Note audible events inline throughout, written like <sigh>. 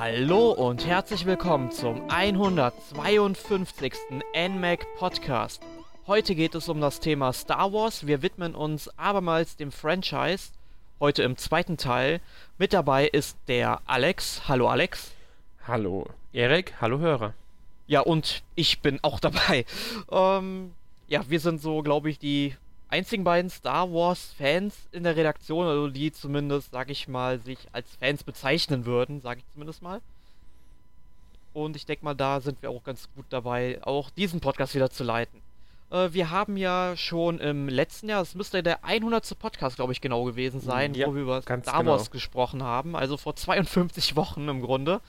Hallo und herzlich willkommen zum 152. NMAC Podcast. Heute geht es um das Thema Star Wars. Wir widmen uns abermals dem Franchise. Heute im zweiten Teil. Mit dabei ist der Alex. Hallo Alex. Hallo Erik. Hallo Hörer. Ja, und ich bin auch dabei. Ähm, ja, wir sind so, glaube ich, die einzigen beiden Star Wars-Fans in der Redaktion, also die zumindest, sag ich mal, sich als Fans bezeichnen würden, sage ich zumindest mal. Und ich denke mal, da sind wir auch ganz gut dabei, auch diesen Podcast wieder zu leiten. Äh, wir haben ja schon im letzten Jahr, das müsste der 100. Podcast, glaube ich, genau gewesen sein, ja, wo wir über Star genau. Wars gesprochen haben, also vor 52 Wochen im Grunde.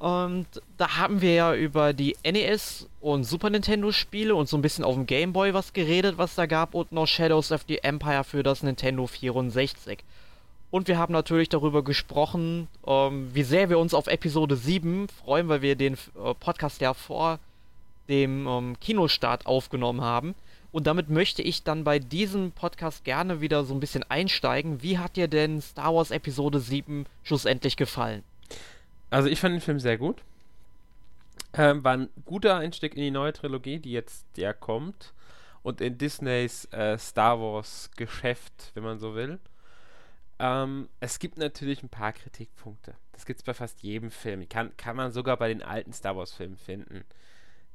Und da haben wir ja über die NES und Super Nintendo Spiele und so ein bisschen auf dem Game Boy was geredet, was da gab und noch Shadows of the Empire für das Nintendo 64. Und wir haben natürlich darüber gesprochen, ähm, wie sehr wir uns auf Episode 7 freuen, weil wir den äh, Podcast ja vor dem ähm, Kinostart aufgenommen haben. Und damit möchte ich dann bei diesem Podcast gerne wieder so ein bisschen einsteigen. Wie hat dir denn Star Wars Episode 7 schlussendlich gefallen? Also ich fand den Film sehr gut. Ähm, war ein guter Einstieg in die neue Trilogie, die jetzt ja kommt. Und in Disneys äh, Star Wars Geschäft, wenn man so will. Ähm, es gibt natürlich ein paar Kritikpunkte. Das gibt es bei fast jedem Film. Kann, kann man sogar bei den alten Star Wars Filmen finden.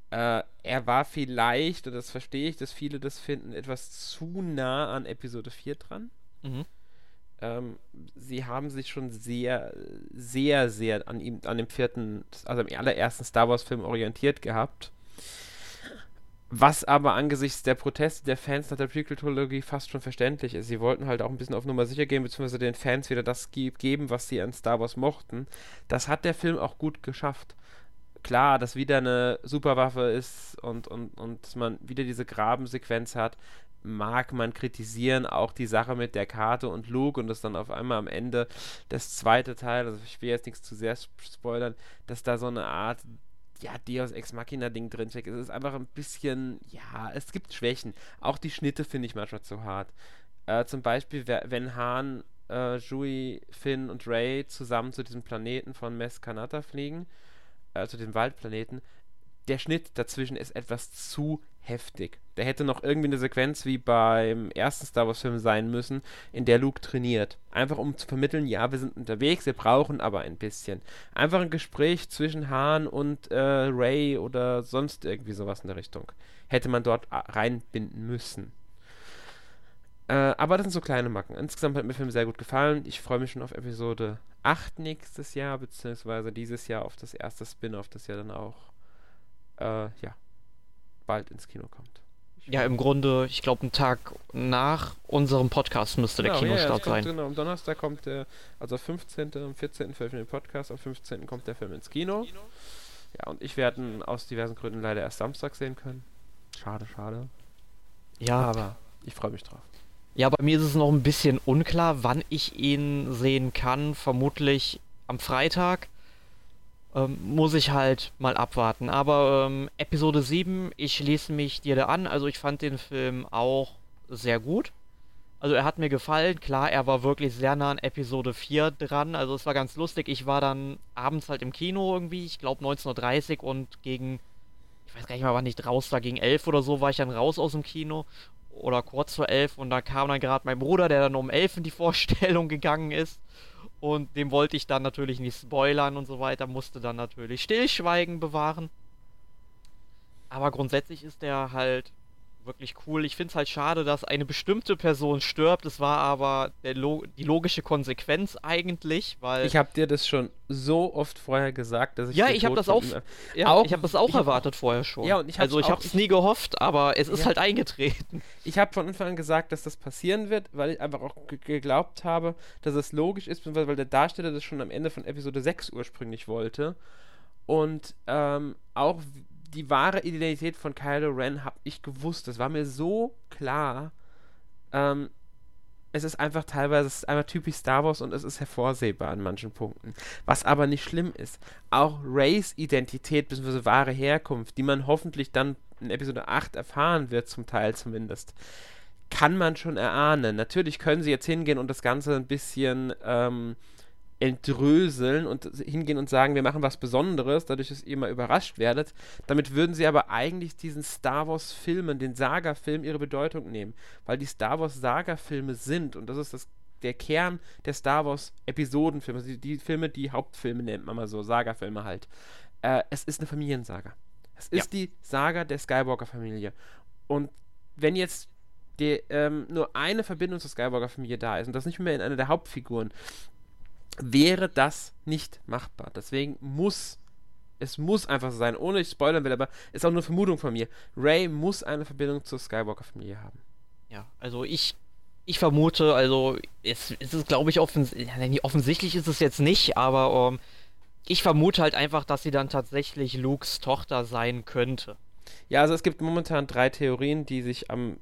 Äh, er war vielleicht, und das verstehe ich, dass viele das finden, etwas zu nah an Episode 4 dran. Mhm. Ähm, sie haben sich schon sehr, sehr, sehr an ihm, an dem vierten, also am allerersten Star Wars-Film orientiert gehabt. Was aber angesichts der Proteste der Fans nach der Prequel-Trilogie fast schon verständlich ist. Sie wollten halt auch ein bisschen auf Nummer sicher gehen, beziehungsweise den Fans wieder das ge geben, was sie an Star Wars mochten. Das hat der Film auch gut geschafft. Klar, dass wieder eine Superwaffe ist und, und, und man wieder diese Grabensequenz hat, mag man kritisieren, auch die Sache mit der Karte und Luke und das dann auf einmal am Ende das zweite Teil, also ich will jetzt nichts zu sehr spoilern, dass da so eine Art ja, Deus Ex Machina Ding drinsteckt. Es ist einfach ein bisschen, ja, es gibt Schwächen. Auch die Schnitte finde ich manchmal zu hart. Äh, zum Beispiel, wenn Han, äh, Jui, Finn und Ray zusammen zu diesem Planeten von Mes Kanata fliegen, äh, zu dem Waldplaneten, der Schnitt dazwischen ist etwas zu heftig. Der hätte noch irgendwie eine Sequenz wie beim ersten Star Wars Film sein müssen, in der Luke trainiert. Einfach um zu vermitteln, ja, wir sind unterwegs, wir brauchen aber ein bisschen. Einfach ein Gespräch zwischen Han und äh, Ray oder sonst irgendwie sowas in der Richtung. Hätte man dort äh, reinbinden müssen. Äh, aber das sind so kleine Macken. Insgesamt hat mir der Film sehr gut gefallen. Ich freue mich schon auf Episode 8 nächstes Jahr, beziehungsweise dieses Jahr auf das erste Spin-off, das ja dann auch äh, ja, bald ins Kino kommt. Ich ja, im Grunde, ich glaube, einen Tag nach unserem Podcast müsste der genau, Kinostart ja, sein. Genau, am Donnerstag kommt der, also 15., am 14. veröffentlichen Podcast, am 15. kommt der Film ins Kino. Ja, und ich werde ihn aus diversen Gründen leider erst Samstag sehen können. Schade, schade. Ja. Aber ich freue mich drauf. Ja, bei mir ist es noch ein bisschen unklar, wann ich ihn sehen kann. Vermutlich am Freitag ähm, muss ich halt mal abwarten. Aber ähm, Episode 7, ich schließe mich dir da an. Also ich fand den Film auch sehr gut. Also er hat mir gefallen. Klar, er war wirklich sehr nah an Episode 4 dran. Also es war ganz lustig. Ich war dann abends halt im Kino irgendwie, ich glaube 19.30 Uhr und gegen, ich weiß gar nicht mal, wann ich raus war, gegen 11 oder so war ich dann raus aus dem Kino. Oder kurz vor 11 und da kam dann gerade mein Bruder, der dann um 11 in die <laughs> Vorstellung gegangen ist. Und dem wollte ich dann natürlich nicht spoilern und so weiter, musste dann natürlich Stillschweigen bewahren. Aber grundsätzlich ist der halt wirklich cool. Ich finde es halt schade, dass eine bestimmte Person stirbt. Es war aber Lo die logische Konsequenz eigentlich, weil. Ich habe dir das schon so oft vorher gesagt, dass ich. Ja, ich habe das auch. Ja, auch, ich habe das auch erwartet hab, vorher schon. Ja, und ich also ich habe es nie gehofft, aber es ja. ist halt eingetreten. Ich habe von Anfang an gesagt, dass das passieren wird, weil ich einfach auch geglaubt habe, dass es logisch ist, weil der Darsteller das schon am Ende von Episode 6 ursprünglich wollte. Und ähm, auch die wahre Identität von Kylo Ren habe ich gewusst. Das war mir so klar. Ähm, es ist einfach teilweise, es ist einfach typisch Star Wars und es ist hervorsehbar an manchen Punkten. Was aber nicht schlimm ist. Auch Rays Identität bzw. wahre Herkunft, die man hoffentlich dann in Episode 8 erfahren wird, zum Teil zumindest, kann man schon erahnen. Natürlich können sie jetzt hingehen und das Ganze ein bisschen ähm, entdröseln und hingehen und sagen, wir machen was Besonderes, dadurch, dass ihr mal überrascht werdet. Damit würden sie aber eigentlich diesen Star Wars-Filmen, den Saga-Film, ihre Bedeutung nehmen. Weil die Star Wars-Saga-Filme sind, und das ist das, der Kern der Star Wars-Episodenfilme, also die, die, Filme, die Hauptfilme nennt man mal so, Saga-Filme halt. Äh, es ist eine Familiensaga. Es ist ja. die Saga der Skywalker-Familie. Und wenn jetzt die, ähm, nur eine Verbindung zur Skywalker-Familie da ist und das nicht mehr in einer der Hauptfiguren, wäre das nicht machbar. Deswegen muss es muss einfach so sein, ohne ich spoilern will, aber ist auch nur Vermutung von mir. Ray muss eine Verbindung zur Skywalker-Familie haben. Ja, also ich, ich vermute, also es, es ist, glaube ich, offens offensichtlich ist es jetzt nicht, aber ähm, ich vermute halt einfach, dass sie dann tatsächlich Lukes Tochter sein könnte. Ja, also es gibt momentan drei Theorien, die sich am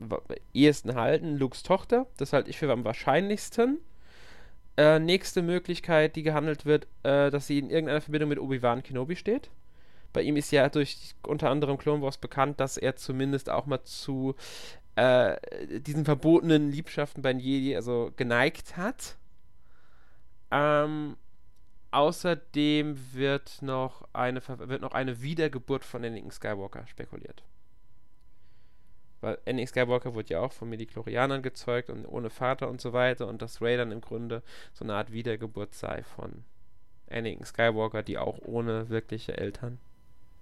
ehesten halten. Lukes Tochter, das halte ich für am wahrscheinlichsten. Äh, nächste Möglichkeit, die gehandelt wird, äh, dass sie in irgendeiner Verbindung mit Obi-Wan Kenobi steht. Bei ihm ist ja durch unter anderem Clone Wars bekannt, dass er zumindest auch mal zu äh, diesen verbotenen Liebschaften bei Jedi also geneigt hat. Ähm, außerdem wird noch, eine, wird noch eine Wiedergeburt von Anakin Skywalker spekuliert. Weil Anakin Skywalker wurde ja auch von Mediklorianern gezeugt und ohne Vater und so weiter und dass Ray dann im Grunde so eine Art Wiedergeburt sei von Anakin Skywalker, die auch ohne wirkliche Eltern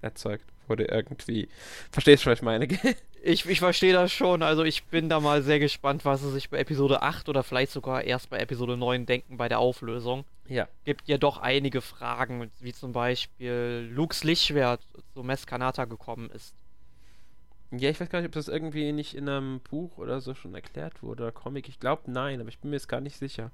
erzeugt wurde irgendwie. Verstehst du, was ich meine? <laughs> ich, ich verstehe das schon. Also ich bin da mal sehr gespannt, was sie sich bei Episode 8 oder vielleicht sogar erst bei Episode 9 denken bei der Auflösung. Ja. Gibt ja doch einige Fragen, wie zum Beispiel Lukes Lichtschwert zu Meskanata gekommen ist. Ja, ich weiß gar nicht, ob das irgendwie nicht in einem Buch oder so schon erklärt wurde oder Comic. Ich glaube nein, aber ich bin mir jetzt gar nicht sicher.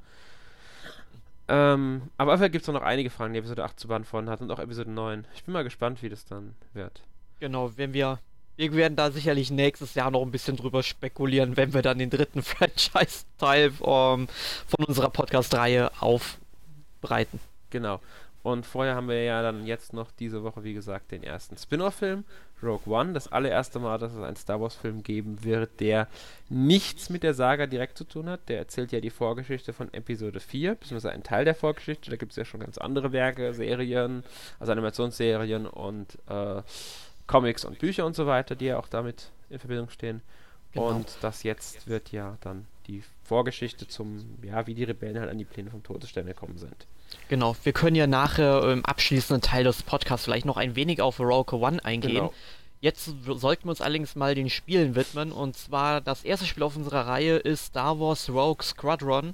Ähm, aber auf gibt es noch einige Fragen, die Episode 8 zu beantworten hat und auch Episode 9. Ich bin mal gespannt, wie das dann wird. Genau, wenn wir. Wir werden da sicherlich nächstes Jahr noch ein bisschen drüber spekulieren, wenn wir dann den dritten <laughs> Franchise-Teil ähm, von unserer Podcast-Reihe aufbreiten. Genau. Und vorher haben wir ja dann jetzt noch diese Woche, wie gesagt, den ersten Spin-off-Film, Rogue One. Das allererste Mal, dass es einen Star Wars-Film geben wird, der nichts mit der Saga direkt zu tun hat. Der erzählt ja die Vorgeschichte von Episode 4, beziehungsweise einen Teil der Vorgeschichte. Da gibt es ja schon ganz andere Werke, Serien, also Animationsserien und äh, Comics und Bücher und so weiter, die ja auch damit in Verbindung stehen. Genau. Und das jetzt wird ja dann die Vorgeschichte zum, ja, wie die Rebellen halt an die Pläne vom Todesstern gekommen sind. Genau, wir können ja nachher im abschließenden Teil des Podcasts vielleicht noch ein wenig auf Rogue One eingehen. Genau. Jetzt sollten wir uns allerdings mal den Spielen widmen. Und zwar das erste Spiel auf unserer Reihe ist Star Wars Rogue Squadron,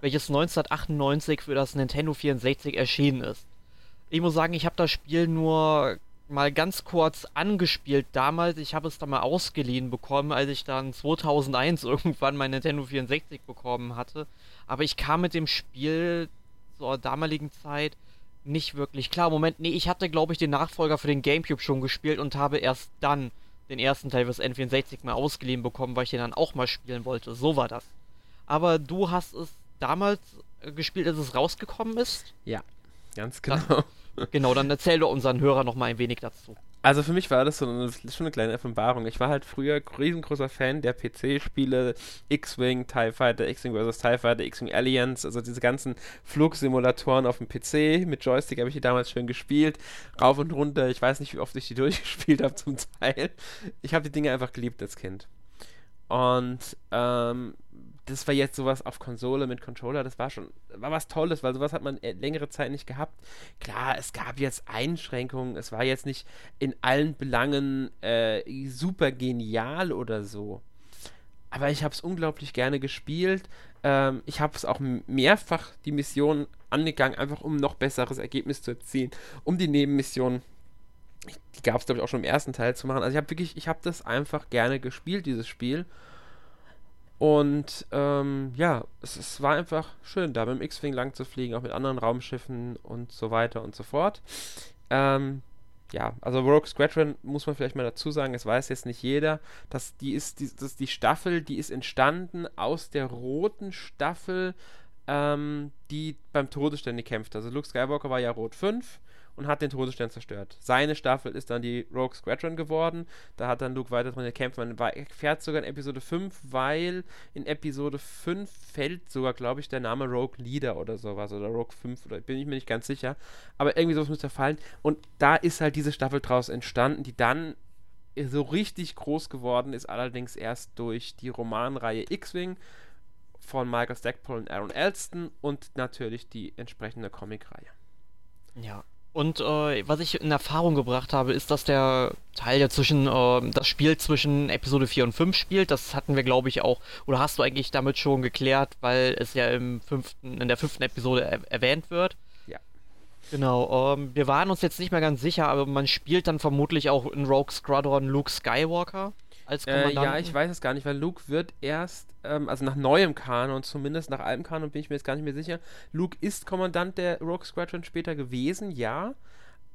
welches 1998 für das Nintendo 64 erschienen ist. Ich muss sagen, ich habe das Spiel nur mal ganz kurz angespielt damals. Ich habe es da mal ausgeliehen bekommen, als ich dann 2001 <laughs> irgendwann mein Nintendo 64 bekommen hatte. Aber ich kam mit dem Spiel zur damaligen Zeit nicht wirklich klar. Moment, nee, ich hatte, glaube ich, den Nachfolger für den Gamecube schon gespielt und habe erst dann den ersten Teil fürs N64 mal ausgeliehen bekommen, weil ich den dann auch mal spielen wollte. So war das. Aber du hast es damals äh, gespielt, als es rausgekommen ist? Ja, ganz genau. <laughs> genau, dann erzähl doch unseren Hörern noch mal ein wenig dazu. Also für mich war das so eine, schon eine kleine Offenbarung. Ich war halt früher riesengroßer Fan der PC-Spiele, X-Wing, TIE Fighter, X-Wing vs. TIE Fighter, X-Wing Alliance, also diese ganzen Flugsimulatoren auf dem PC. Mit Joystick habe ich die damals schön gespielt. Rauf und runter, ich weiß nicht, wie oft ich die <laughs> durchgespielt habe zum Teil. Ich habe die Dinge einfach geliebt als Kind. Und ähm, das war jetzt sowas auf Konsole mit Controller, das war schon, war was Tolles, weil sowas hat man äh, längere Zeit nicht gehabt. Klar, es gab jetzt Einschränkungen, es war jetzt nicht in allen Belangen äh, super genial oder so. Aber ich habe es unglaublich gerne gespielt. Ähm, ich habe es auch mehrfach die Mission angegangen, einfach um noch besseres Ergebnis zu erzielen, um die Nebenmissionen die gab es glaube ich auch schon im ersten Teil zu machen. Also ich habe wirklich, ich habe das einfach gerne gespielt, dieses Spiel. Und ähm, ja, es, es, war einfach schön, da mit dem X-Wing lang zu fliegen, auch mit anderen Raumschiffen und so weiter und so fort. Ähm, ja, also Rogue Squadron muss man vielleicht mal dazu sagen, es weiß jetzt nicht jeder, dass die ist, die, das die Staffel, die ist entstanden aus der roten Staffel, ähm, die beim Todesstände kämpft. Also Luke Skywalker war ja Rot 5 und hat den Todesstern zerstört. Seine Staffel ist dann die Rogue Squadron geworden. Da hat dann Luke weiter drin gekämpft. Man fährt sogar in Episode 5, weil in Episode 5 fällt sogar, glaube ich, der Name Rogue Leader oder sowas. Oder Rogue 5, oder bin ich mir nicht ganz sicher. Aber irgendwie sowas müsste fallen. Und da ist halt diese Staffel draus entstanden, die dann so richtig groß geworden ist, allerdings erst durch die Romanreihe X-Wing von Michael Stackpole und Aaron Elston und natürlich die entsprechende Comicreihe. Ja. Und äh, was ich in Erfahrung gebracht habe, ist, dass der Teil, der zwischen, äh, das Spiel zwischen Episode 4 und 5 spielt, das hatten wir, glaube ich, auch, oder hast du eigentlich damit schon geklärt, weil es ja im fünften, in der fünften Episode er erwähnt wird. Ja. Genau, ähm, wir waren uns jetzt nicht mehr ganz sicher, aber man spielt dann vermutlich auch in Rogue Squadron Luke Skywalker als Kommandanten? Äh, ja, ich weiß es gar nicht, weil Luke wird erst, ähm, also nach neuem Kanon, zumindest nach altem Kanon bin ich mir jetzt gar nicht mehr sicher. Luke ist Kommandant der Rogue Squadron später gewesen, ja.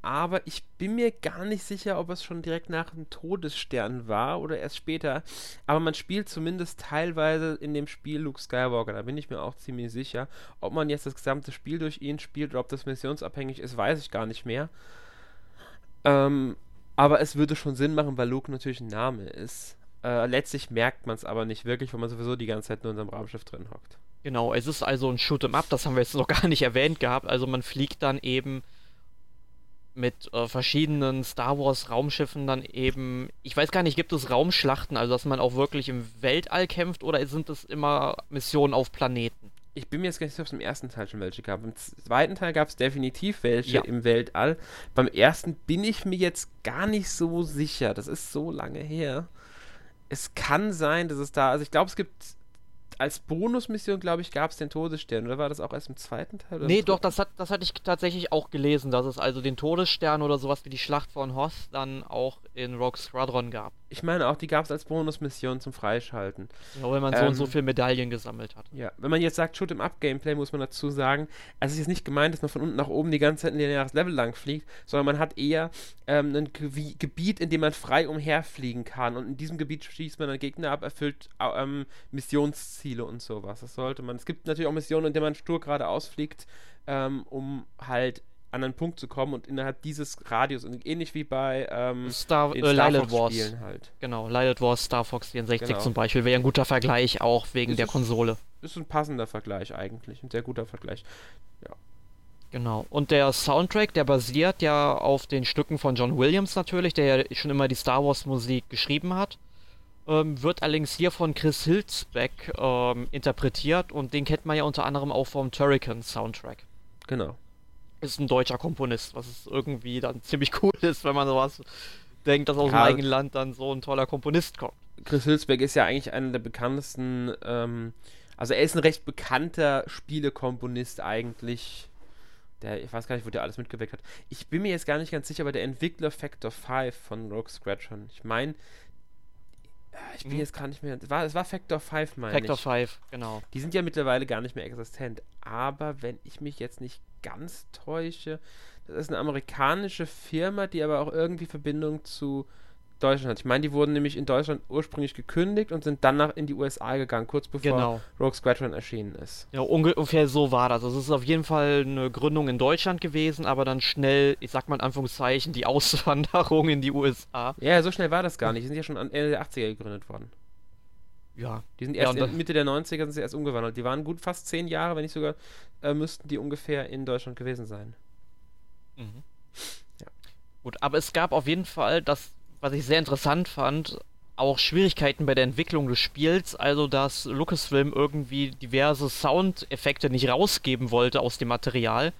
Aber ich bin mir gar nicht sicher, ob es schon direkt nach dem Todesstern war oder erst später. Aber man spielt zumindest teilweise in dem Spiel Luke Skywalker. Da bin ich mir auch ziemlich sicher. Ob man jetzt das gesamte Spiel durch ihn spielt oder ob das missionsabhängig ist, weiß ich gar nicht mehr. Ähm, aber es würde schon Sinn machen, weil Luke natürlich ein Name ist. Äh, letztlich merkt man es aber nicht wirklich, weil man sowieso die ganze Zeit nur in seinem Raumschiff drin hockt. Genau, es ist also ein Shoot'em Up, das haben wir jetzt noch <laughs> gar nicht erwähnt gehabt. Also man fliegt dann eben mit äh, verschiedenen Star Wars Raumschiffen dann eben, ich weiß gar nicht, gibt es Raumschlachten, also dass man auch wirklich im Weltall kämpft oder sind es immer Missionen auf Planeten? Ich bin mir jetzt gar nicht sicher, ob es im ersten Teil schon welche gab. Im zweiten Teil gab es definitiv welche ja. im Weltall. Beim ersten bin ich mir jetzt gar nicht so sicher. Das ist so lange her. Es kann sein, dass es da, also ich glaube, es gibt als Bonusmission, glaube ich, gab es den Todesstern. Oder war das auch erst im zweiten Teil? Oder nee, doch, das, hat, das hatte ich tatsächlich auch gelesen, dass es also den Todesstern oder sowas wie die Schlacht von Hoth dann auch in Rogue Squadron gab. Ich meine auch, die gab es als Bonusmission zum Freischalten. Ja, wenn man so und so ähm, viele Medaillen gesammelt hat. Ja, wenn man jetzt sagt Shoot im Up Gameplay, muss man dazu sagen, also es ist jetzt nicht gemeint, dass man von unten nach oben die ganze Zeit ein lineares Level lang fliegt, sondern man hat eher ähm, ein Ge Gebiet, in dem man frei umherfliegen kann und in diesem Gebiet schießt man dann Gegner ab, erfüllt ähm, Missionsziele und sowas. Das sollte man. Es gibt natürlich auch Missionen, in denen man stur geradeaus fliegt, ähm, um halt an einen Punkt zu kommen und innerhalb dieses Radius, und ähnlich wie bei ähm, Star, äh, Star Fox Wars. Spielen halt. Genau, Lilith Wars, Star Fox 64 genau. zum Beispiel, wäre ein guter Vergleich auch wegen ist der Konsole. Ist ein passender Vergleich eigentlich, ein sehr guter Vergleich. Ja. Genau. Und der Soundtrack, der basiert ja auf den Stücken von John Williams natürlich, der ja schon immer die Star Wars Musik geschrieben hat. Ähm, wird allerdings hier von Chris Hilsbeck ähm, interpretiert und den kennt man ja unter anderem auch vom Turrican Soundtrack. Genau ist ein deutscher Komponist, was es irgendwie dann <laughs> ziemlich cool ist, wenn man sowas denkt, dass aus ja, dem eigenen Land dann so ein toller Komponist kommt. Chris Hülsbeck ist ja eigentlich einer der bekanntesten, ähm, also er ist ein recht bekannter Spielekomponist eigentlich. Der, ich weiß gar nicht, wo der alles mitgeweckt hat. Ich bin mir jetzt gar nicht ganz sicher, aber der Entwickler Factor 5 von Rogue Squadron. Ich meine, ich bin hm. jetzt gar nicht mehr. Es war, es war Factor 5, meine Factor ich. 5, genau. Die sind ja mittlerweile gar nicht mehr existent. Aber wenn ich mich jetzt nicht ganz täusche, das ist eine amerikanische Firma, die aber auch irgendwie Verbindung zu Deutschland hat. Ich meine, die wurden nämlich in Deutschland ursprünglich gekündigt und sind dann nach in die USA gegangen, kurz bevor genau. Rogue Squadron erschienen ist. Ja, ungefähr so war das. Also es ist auf jeden Fall eine Gründung in Deutschland gewesen, aber dann schnell, ich sag mal in Anführungszeichen, die <laughs> Auswanderung in die USA. Ja, so schnell war das gar nicht. Die sind ja schon Ende der 80er gegründet worden. Ja. Die sind erst ja, Mitte der 90er sind sie erst umgewandelt. Die waren gut fast zehn Jahre, wenn nicht sogar, äh, müssten die ungefähr in Deutschland gewesen sein. Mhm. Ja. Gut, aber es gab auf jeden Fall, das, was ich sehr interessant fand, auch Schwierigkeiten bei der Entwicklung des Spiels, also dass Lucasfilm irgendwie diverse Soundeffekte nicht rausgeben wollte aus dem Material.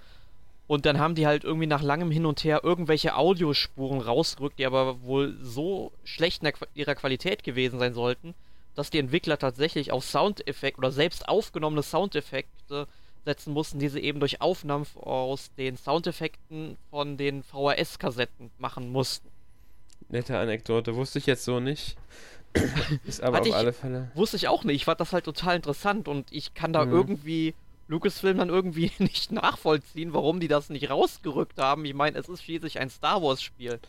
Und dann haben die halt irgendwie nach langem Hin und Her irgendwelche Audiospuren rausgerückt, die aber wohl so schlecht in ihrer Qualität gewesen sein sollten, dass die Entwickler tatsächlich auf Soundeffekte oder selbst aufgenommene Soundeffekte setzen mussten, die sie eben durch Aufnahmen aus den Soundeffekten von den VHS-Kassetten machen mussten. Nette Anekdote, wusste ich jetzt so nicht. <coughs> Ist aber Hatte auf ich, alle Fälle. Wusste ich auch nicht. Ich fand das halt total interessant und ich kann da mhm. irgendwie Lucasfilm dann irgendwie <laughs> nicht nachvollziehen, warum die das nicht rausgerückt haben. Ich meine, es ist schließlich ein Star Wars-Spiel.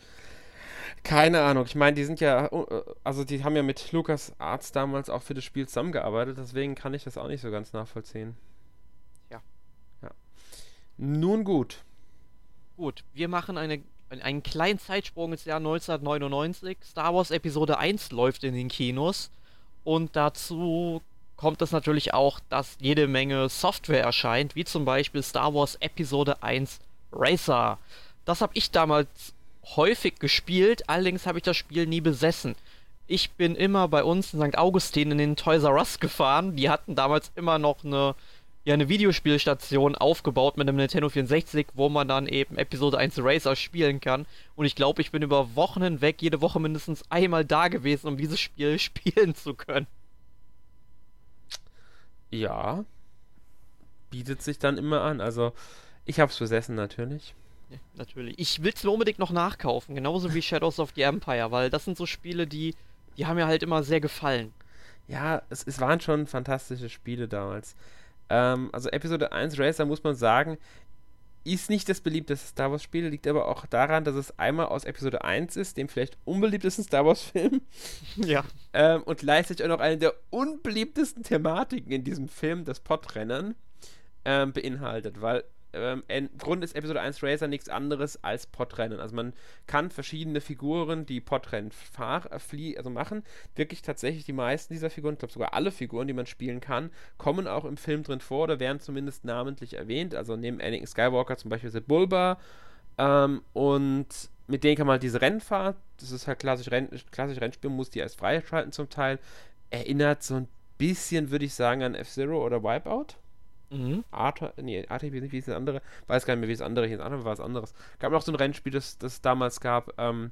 Keine Ahnung. Ich meine, die sind ja, äh, also die haben ja mit Lucas Arts damals auch für das Spiel zusammengearbeitet, deswegen kann ich das auch nicht so ganz nachvollziehen. Ja. Ja. Nun gut. Gut, wir machen eine, einen kleinen Zeitsprung ins Jahr 1999. Star Wars Episode 1 läuft in den Kinos. Und dazu kommt es natürlich auch, dass jede Menge Software erscheint, wie zum Beispiel Star Wars Episode 1 Racer. Das habe ich damals häufig gespielt, allerdings habe ich das Spiel nie besessen. Ich bin immer bei uns in St. Augustin in den Toys R Us gefahren. Die hatten damals immer noch eine, ja, eine Videospielstation aufgebaut mit einem Nintendo 64, wo man dann eben Episode 1 Racer spielen kann. Und ich glaube, ich bin über Wochen hinweg jede Woche mindestens einmal da gewesen, um dieses Spiel <laughs> spielen zu können. Ja. Bietet sich dann immer an. Also, ich hab's besessen natürlich. Ja, natürlich. Ich will es mir unbedingt noch nachkaufen, genauso wie Shadows of the Empire, weil das sind so Spiele, die, die haben mir halt immer sehr gefallen. Ja, es, es waren schon fantastische Spiele damals. Ähm, also Episode 1 Racer muss man sagen, ist nicht das beliebteste Star Wars Spiel, liegt aber auch daran, dass es einmal aus Episode 1 ist, dem vielleicht unbeliebtesten Star Wars Film. <laughs> Ja. Ähm, und gleichzeitig auch noch eine der unbeliebtesten Thematiken in diesem Film, das Podrennen, ähm, beinhaltet, weil ähm, im ist Episode 1 Racer nichts anderes als Podrennen. Also man kann verschiedene Figuren, die Podrennen fahr, äh, also machen, wirklich tatsächlich die meisten dieser Figuren, ich glaube sogar alle Figuren, die man spielen kann, kommen auch im Film drin vor oder werden zumindest namentlich erwähnt. Also neben Anakin Skywalker zum Beispiel The Bulba ähm, und mit denen kann man halt diese Rennfahrt, das ist halt klassisch, Renn, klassisch Rennspiel, muss die erst freischalten zum Teil, erinnert so ein bisschen, würde ich sagen, an F-Zero oder Wipeout. Mhm. Arthur, nee, ATP nicht, wie ist das andere? Weiß gar nicht mehr, wie das andere hier ist. Andere war was anderes. Gab noch so ein Rennspiel, das es damals gab. Ähm,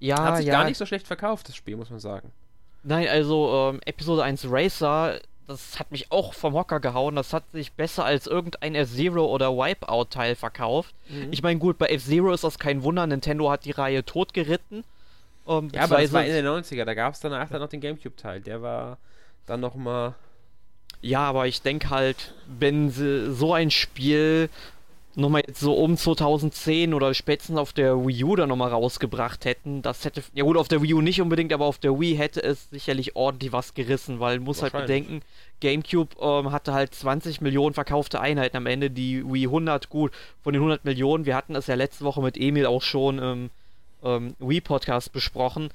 ja, hat sich ja. gar nicht so schlecht verkauft, das Spiel, muss man sagen. Nein, also ähm, Episode 1 Racer, das hat mich auch vom Hocker gehauen. Das hat sich besser als irgendein F-Zero oder Wipeout-Teil verkauft. Mhm. Ich meine, gut, bei F-Zero ist das kein Wunder. Nintendo hat die Reihe totgeritten. Ähm, ja, aber das war in den 90er. Da gab es danach dann noch den Gamecube-Teil. Der war dann nochmal ja, aber ich denke halt, wenn sie so ein Spiel nochmal jetzt so um 2010 oder spätestens auf der Wii U dann nochmal rausgebracht hätten, das hätte, ja gut, auf der Wii U nicht unbedingt, aber auf der Wii hätte es sicherlich ordentlich was gerissen, weil man muss halt bedenken, GameCube ähm, hatte halt 20 Millionen verkaufte Einheiten am Ende, die Wii 100, gut, von den 100 Millionen, wir hatten es ja letzte Woche mit Emil auch schon im ähm, Wii-Podcast besprochen,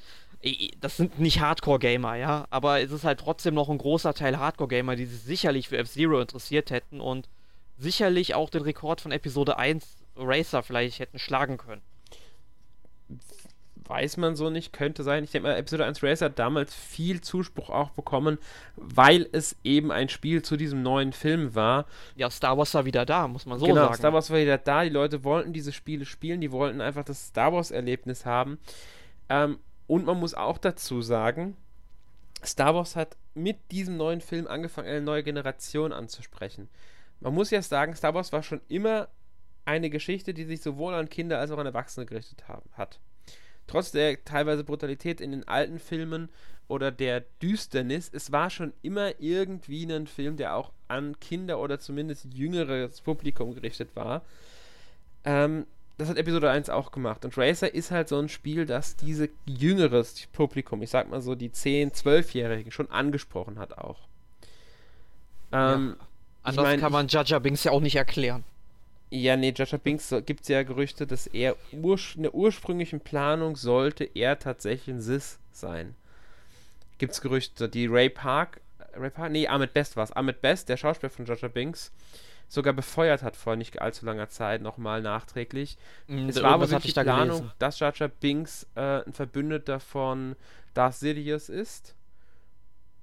das sind nicht Hardcore-Gamer, ja, aber es ist halt trotzdem noch ein großer Teil Hardcore-Gamer, die sich sicherlich für F-Zero interessiert hätten und sicherlich auch den Rekord von Episode 1 Racer vielleicht hätten schlagen können. Weiß man so nicht, könnte sein. Ich denke mal, Episode 1 Racer hat damals viel Zuspruch auch bekommen, weil es eben ein Spiel zu diesem neuen Film war. Ja, Star Wars war wieder da, muss man so genau, sagen. Star Wars war wieder da, die Leute wollten diese Spiele spielen, die wollten einfach das Star Wars-Erlebnis haben. Ähm, und man muss auch dazu sagen, Star Wars hat mit diesem neuen Film angefangen, eine neue Generation anzusprechen. Man muss ja sagen, Star Wars war schon immer eine Geschichte, die sich sowohl an Kinder als auch an Erwachsene gerichtet haben, hat. Trotz der teilweise Brutalität in den alten Filmen oder der Düsternis, es war schon immer irgendwie ein Film, der auch an Kinder oder zumindest jüngeres Publikum gerichtet war. Ähm, das hat Episode 1 auch gemacht. Und Racer ist halt so ein Spiel, das diese jüngeres Publikum, ich sag mal so die 10-, 12-Jährigen, schon angesprochen hat auch. Ähm, ja. Anders ich mein, kann man Jaja Binks ja auch nicht erklären. Ja, nee, Jaja Binks gibt es ja Gerüchte, dass er in der ursprünglichen Planung sollte er tatsächlich ein Sis sein. Gibt es Gerüchte, die Ray Park, Ray Park, nee, Ahmed Best war es. Ahmed Best, der Schauspieler von Jaja Binks, sogar befeuert hat vor nicht allzu langer Zeit, nochmal nachträglich. Mhm, es war aber wirklich die Planung, gelesen. dass Jar Jar Binks äh, ein Verbündeter von Darth Sidious ist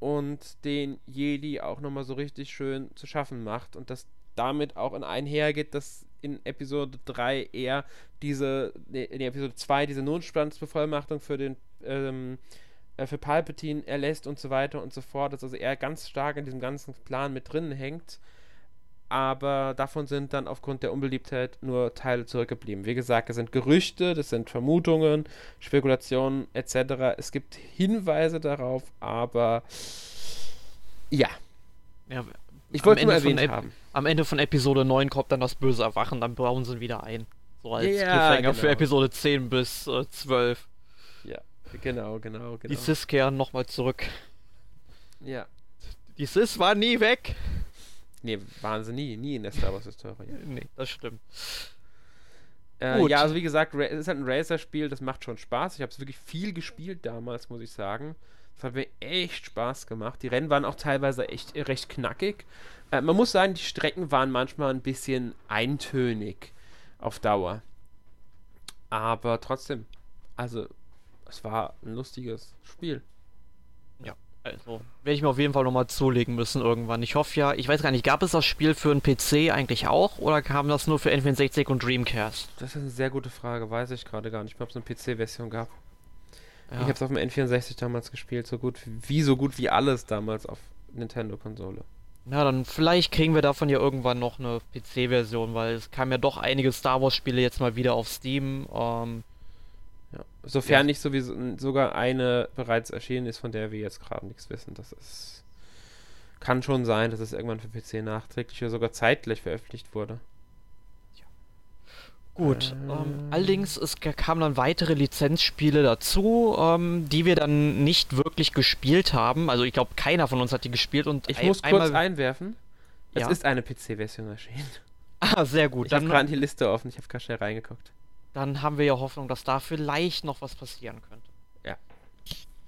und den Jedi auch nochmal so richtig schön zu schaffen macht und das damit auch in einhergeht, dass in Episode 3 er diese, in Episode 2 diese Notstandsbevollmachtung für den ähm, äh, für Palpatine erlässt und so weiter und so fort, dass also er ganz stark in diesem ganzen Plan mit drin hängt aber davon sind dann aufgrund der Unbeliebtheit nur Teile zurückgeblieben. Wie gesagt, das sind Gerüchte, das sind Vermutungen, Spekulationen etc. Es gibt Hinweise darauf, aber ja. ja ich wollte nur erwähnt haben. Am Ende von Episode 9 kommt dann das böse Erwachen, dann bauen sie wieder ein. So als ja, Cliffhanger genau. für Episode 10 bis äh, 12. Ja, genau, genau, genau. Die Sis kehren nochmal zurück. Ja. Die Sis war nie weg. Nee, waren sie nie, nie in der Star Wars Historie. <laughs> nee, das stimmt. Äh, ja, also wie gesagt, es ist halt ein Racer-Spiel, das macht schon Spaß. Ich habe es wirklich viel gespielt damals, muss ich sagen. Das hat mir echt Spaß gemacht. Die Rennen waren auch teilweise echt recht knackig. Äh, man muss sagen, die Strecken waren manchmal ein bisschen eintönig auf Dauer. Aber trotzdem, also es war ein lustiges Spiel. Also werde ich mir auf jeden Fall nochmal zulegen müssen irgendwann. Ich hoffe ja, ich weiß gar nicht, gab es das Spiel für einen PC eigentlich auch oder kam das nur für N64 und Dreamcast? Das ist eine sehr gute Frage, weiß ich gerade gar nicht, ob es eine PC-Version gab. Ja. Ich habe es auf dem N64 damals gespielt, so gut wie so gut wie alles damals auf Nintendo-Konsole. Na, dann vielleicht kriegen wir davon ja irgendwann noch eine PC-Version, weil es kamen ja doch einige Star Wars-Spiele jetzt mal wieder auf Steam. Ähm. Sofern ja. nicht sowieso sogar eine bereits erschienen ist, von der wir jetzt gerade nichts wissen. Das ist. Kann schon sein, dass es irgendwann für PC nachträglich oder sogar zeitgleich veröffentlicht wurde. Gut, ähm, ähm, allerdings es kamen dann weitere Lizenzspiele dazu, ähm, die wir dann nicht wirklich gespielt haben. Also ich glaube, keiner von uns hat die gespielt und ich muss kurz einwerfen. Es ja? ist eine PC-Version erschienen. Ah, sehr gut. Ich habe gerade die Liste offen, ich habe gerade schnell reingeguckt. Dann haben wir ja Hoffnung, dass da vielleicht noch was passieren könnte. Ja.